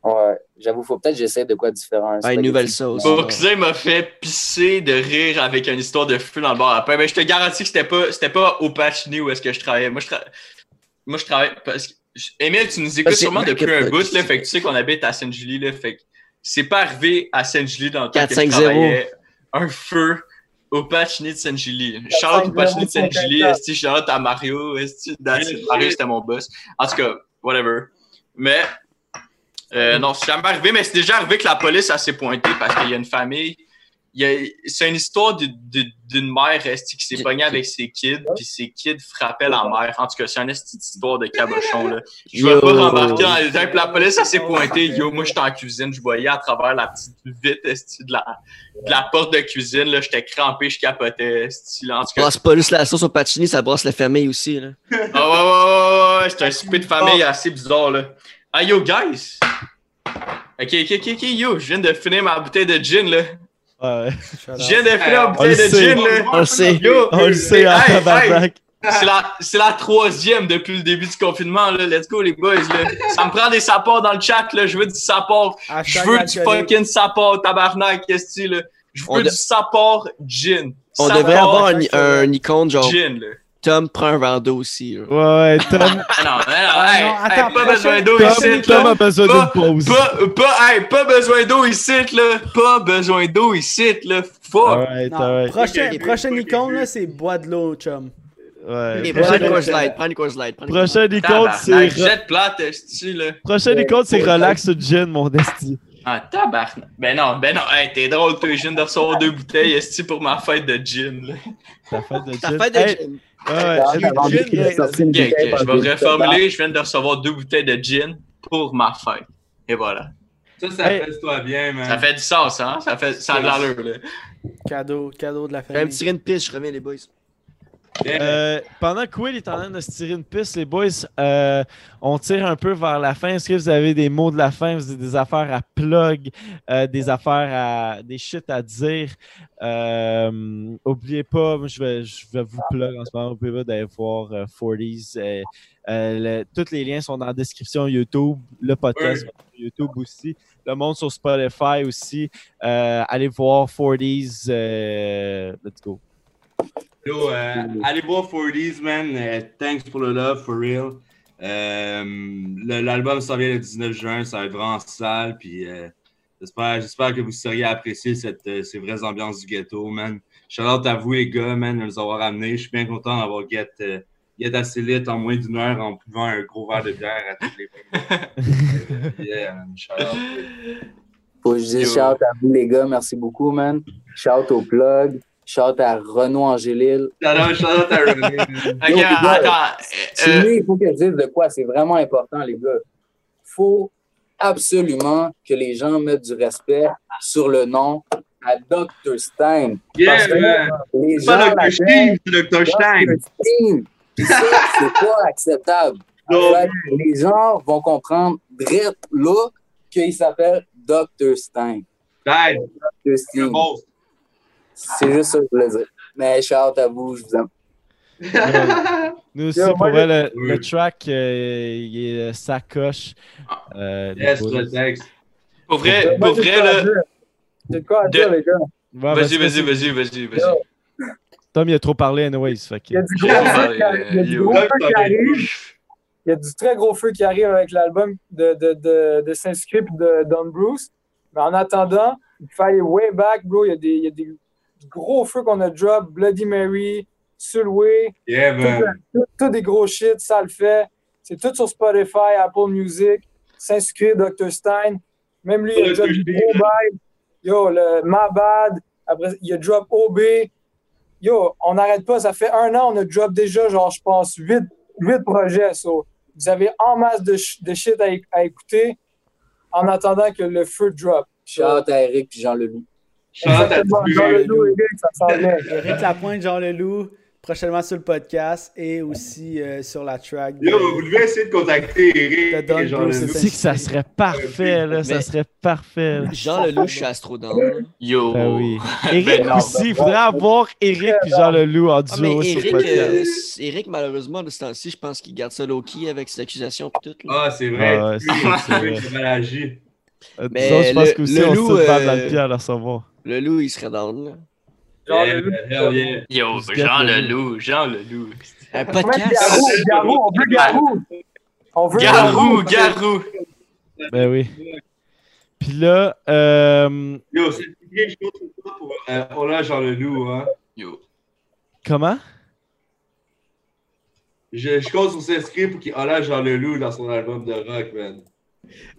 Ouais, j'avoue, faut peut-être que j'essaie de quoi différent. Ah, une spaghetti. nouvelle sauce. Cousin m'a fait pisser de rire avec une histoire de feu dans le bar à pain. Mais je te garantis que c'était pas, c'était pas au Pachini où est-ce que je travaillais. Moi, je, tra- Moi, je travaille. Parce que... Emile, tu nous écoutes que- sûrement depuis un bout, là. Fait que tu sais qu'on habite à Sainte-Julie, là. Fait que c'est pas arrivé à Sainte-Julie dans le temps que je 4-5-0. travaillais un feu au Pachini de Sainte-Julie. Charlotte au Pachini de Sainte-Julie, esti, Charlotte à Mario, that's it. Mario, c'était mon boss. En tout cas, whatever. Mais, euh, non, c'est jamais arrivé, mais c'est déjà arrivé que la police a s'est pointée parce qu'il y a une famille. C'est une histoire de- de- d'une mère qui s'est pognée avec ses kids, puis ses kids frappaient la mère. En tout cas, c'est une esti d'histoire de cabochon. Là. Je vais Yo. pas rembarquer dans les détails. La police, elle s'est pointée. Yo, moi, j'étais en cuisine, je voyais à travers la petite vitre de, la, de la porte de cuisine. là, J'étais crampé, je capotais. là. En tout cas, Brasse pas juste la sauce au pacini, ça brasse la famille aussi, là. ah ouais, ouais, ouais, ouais, un souper de famille assez bizarre, là. Ah, yo, guys! Ok, ok, ok, ok, yo, je viens de finir ma bouteille de gin, là. Ouais. Viens de bouteille le de sait. gin, là. On le sait. On le sait, tabarnak. c'est la, c'est la troisième depuis le début du confinement, là. Let's go, les boys, là. Ça me prend des sapports dans le chat, là. Je veux du support. Je veux du fucking support, tabarnak, qu'est-ce que là? Je veux de- du support gin. On devrait avoir un, un icône genre Gin, là. Tom prend un verre d'eau aussi. là. Ouais, ouais, Tom, non, non, hey, non, hey, attends, pas besoin d'eau ici, Tom là. a besoin Pas- d'une pause. Pas, pas, hey, pas besoin d'eau ici, là. Pas besoin d'eau ici, là. Fuck. Prochain, Ok, ok, prochaine icône, là, c'est bois de l'eau, chum. Ouais. Prends une course light, prends une course light. prends Prochain icône, c'est jette plate, esti, là. prochain icône, c'est relax gin, mon desti. Ah, tabarnak. Ben non, ben non. Hey, t'es drôle, toi. Je viens de recevoir deux bouteilles, esti, pour ma fête de gin, là. Ta fête de Ta gin. fête de gin. Gin, sorti une je vais reformuler. Je viens de recevoir deux bouteilles de gin pour ma fête. Et voilà. Ça, ça Hey. fait toi bien, man. Ça fait du sens, hein? Ça, fait, ça a de l'allure, là. Cadeau, cadeau de la J'ai un famille. petit une piste, je reviens les boys. Euh, pendant que Will est en train de se tirer une piste, les boys, euh, on tire un peu vers la fin. Est-ce que vous avez des mots de la fin? Vous avez des affaires à plug, euh, des affaires à. des shit à dire? Oubliez pas, je vais, je vais vous plug en ce moment. Oubliez pas d'aller voir euh, 40s. euh, euh, le- tous les liens sont dans la description YouTube, le podcast Oui. YouTube aussi, le monde sur Spotify aussi. Allez voir 40s. euh, let's go. Yo, euh, allez voir 40s, man. Euh, thanks pour le love, for real. Euh, L'album s'en vient le 19 juin, ça va être vraiment sale. Puis euh, j'espère, que vous seriez apprécié cette, euh, ces vraies ambiances du ghetto, man. Shout out à vous, les gars, man, de nous avoir amenés. Je suis bien content d'avoir get, euh, get assez lit en moins d'une heure en buvant un gros verre de bière à toutes les fois. yeah, man. Shout out. Faut que je dise Yo. shout à vous, les gars. Merci beaucoup, man. Shout au plug. Shout à Renaud Angélil. Shout out, shout out à René, man. Ok, Yo, les gars, attends. Euh, il faut que je dise de quoi. C'est vraiment important, les gars. faut absolument que les gens mettent du respect sur le nom à Dr. Stein. Yeah, Parce que man. les C'est gens pas Dr. Stein, c'est Dr. Stein. Stein. Puis ça, c'est pas acceptable. Fait que les gens vont comprendre direct là qu'il s'appelle Dr. Stein. Stein, Dr. c'est Stein. C'est juste ça que je voulais dire. Mais shout out à vous, je vous aime. Nous aussi, pour vrai, le, Oui. le track, euh, il est euh, sacoche. Euh, Yes, le texte. Pour vrai, Moi, pour vrai, de quoi à là. de quoi à dire, les gars? Ouais, Vas-y, vas-y, vas-y, vas-y, vas-y. Tom, il a trop parlé, anyways. Fait que- Il y a du gros feu parlé, qui arrive- il y a du yo. gros Là, feu t'as qui bien arrive. Il y a du très gros feu qui arrive avec l'album de, de, de, de Saint-Script de Don Bruce. Mais en attendant, il faut aller way back, bro. Il y a des, il y a des gros feux qu'on a drop. Bloody Mary, Sulway, Yeah, tout, man. tout- tout des gros shit, ça le fait. C'est tout sur Spotify, Apple Music, Saint-Script, Dr. Stein. Même lui, il a drop gros bail. Yo, le My Bad. Après, il a drop OB. Yo, on n'arrête pas. Ça fait un an, on a drop déjà, genre, je pense, 8, projets. So, vous avez en masse de, de shit à, éc- à écouter en attendant que le feu drop. Shout out à Eric puis Jean Leloup. Chante à. Jean Leloup, Eric, ça s'en vient. Eric Lapointe, Jean Leloup, prochainement sur le podcast et aussi euh, sur la track. de- Yo, vous devez essayer de contacter Eric et Jean Leloup. sais que ça serait parfait, là. Ça serait parfait, là. Jean Leloup, je suis Astrodown. Yo. Ben oui. Ben Eric non. aussi, il faudrait avoir Eric et Jean Leloup en Ah, duo sur le Eric, podcast. euh, c- Eric, malheureusement, de ce temps-ci, je pense qu'il garde ça low-key avec ses accusations et tout. là. Ah, c'est vrai. Ah ouais, c'est vrai, Euh, Mais disons, je pense le- qu'aussi, le on loup, se fait dans euh, le pied à le recevoir. Le loup, il serait down. là. Jean Leloup. hell yeah. Yo, Jean le Leloup, Jean Leloup. Un On met podcast. Garou, Garou, on veut Garou. On veut Garou, Garou. Ben oui. Puis là, euh, Yo, c'est quelque chose pour euh, on a Jean Leloup, hein. Yo. comment? Je, je compte sur s'inscrire pour qu'il hollage Jean Leloup dans son album de rock, man.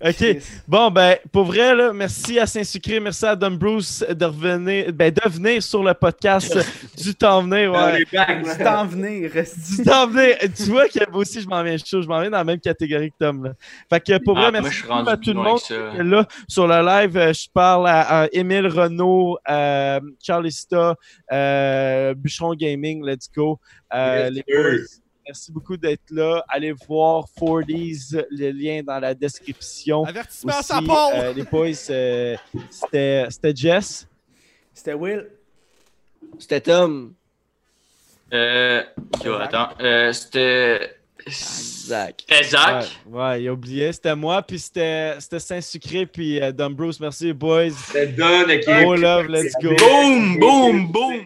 OK. Bon, ben, pour vrai, là, merci à Saint-Sucré, merci à Don Bruce de revenir, ben, de venir sur le podcast du temps venir, ouais. Du temps venir. Du temps venir. Tu vois que moi aussi, je m'en viens chaud, je m'en viens dans la même catégorie que Tom, là. Fait que pour vrai, Ah, moi, merci à tout le monde. Là, sur le live, euh, je parle à, à Émile Renault, euh, Charlista, euh, Bûcheron Gaming, let's go. Euh, les merci beaucoup d'être là. Allez voir 40s, le lien dans la description. Avertissement à Aussi, sa part! euh, les boys, euh, c'était c'était Jess. C'était Will. C'était Tom. Euh. Yo, attends. Euh, c'était. Zach. C'était Zach. Ouais, ouais, il a oublié. C'était moi, puis c'était c'était Saint-Sucré, puis Dom Bruce. Merci, boys. C'est Don, qui Oh love, let's go. Boom, boom, boom.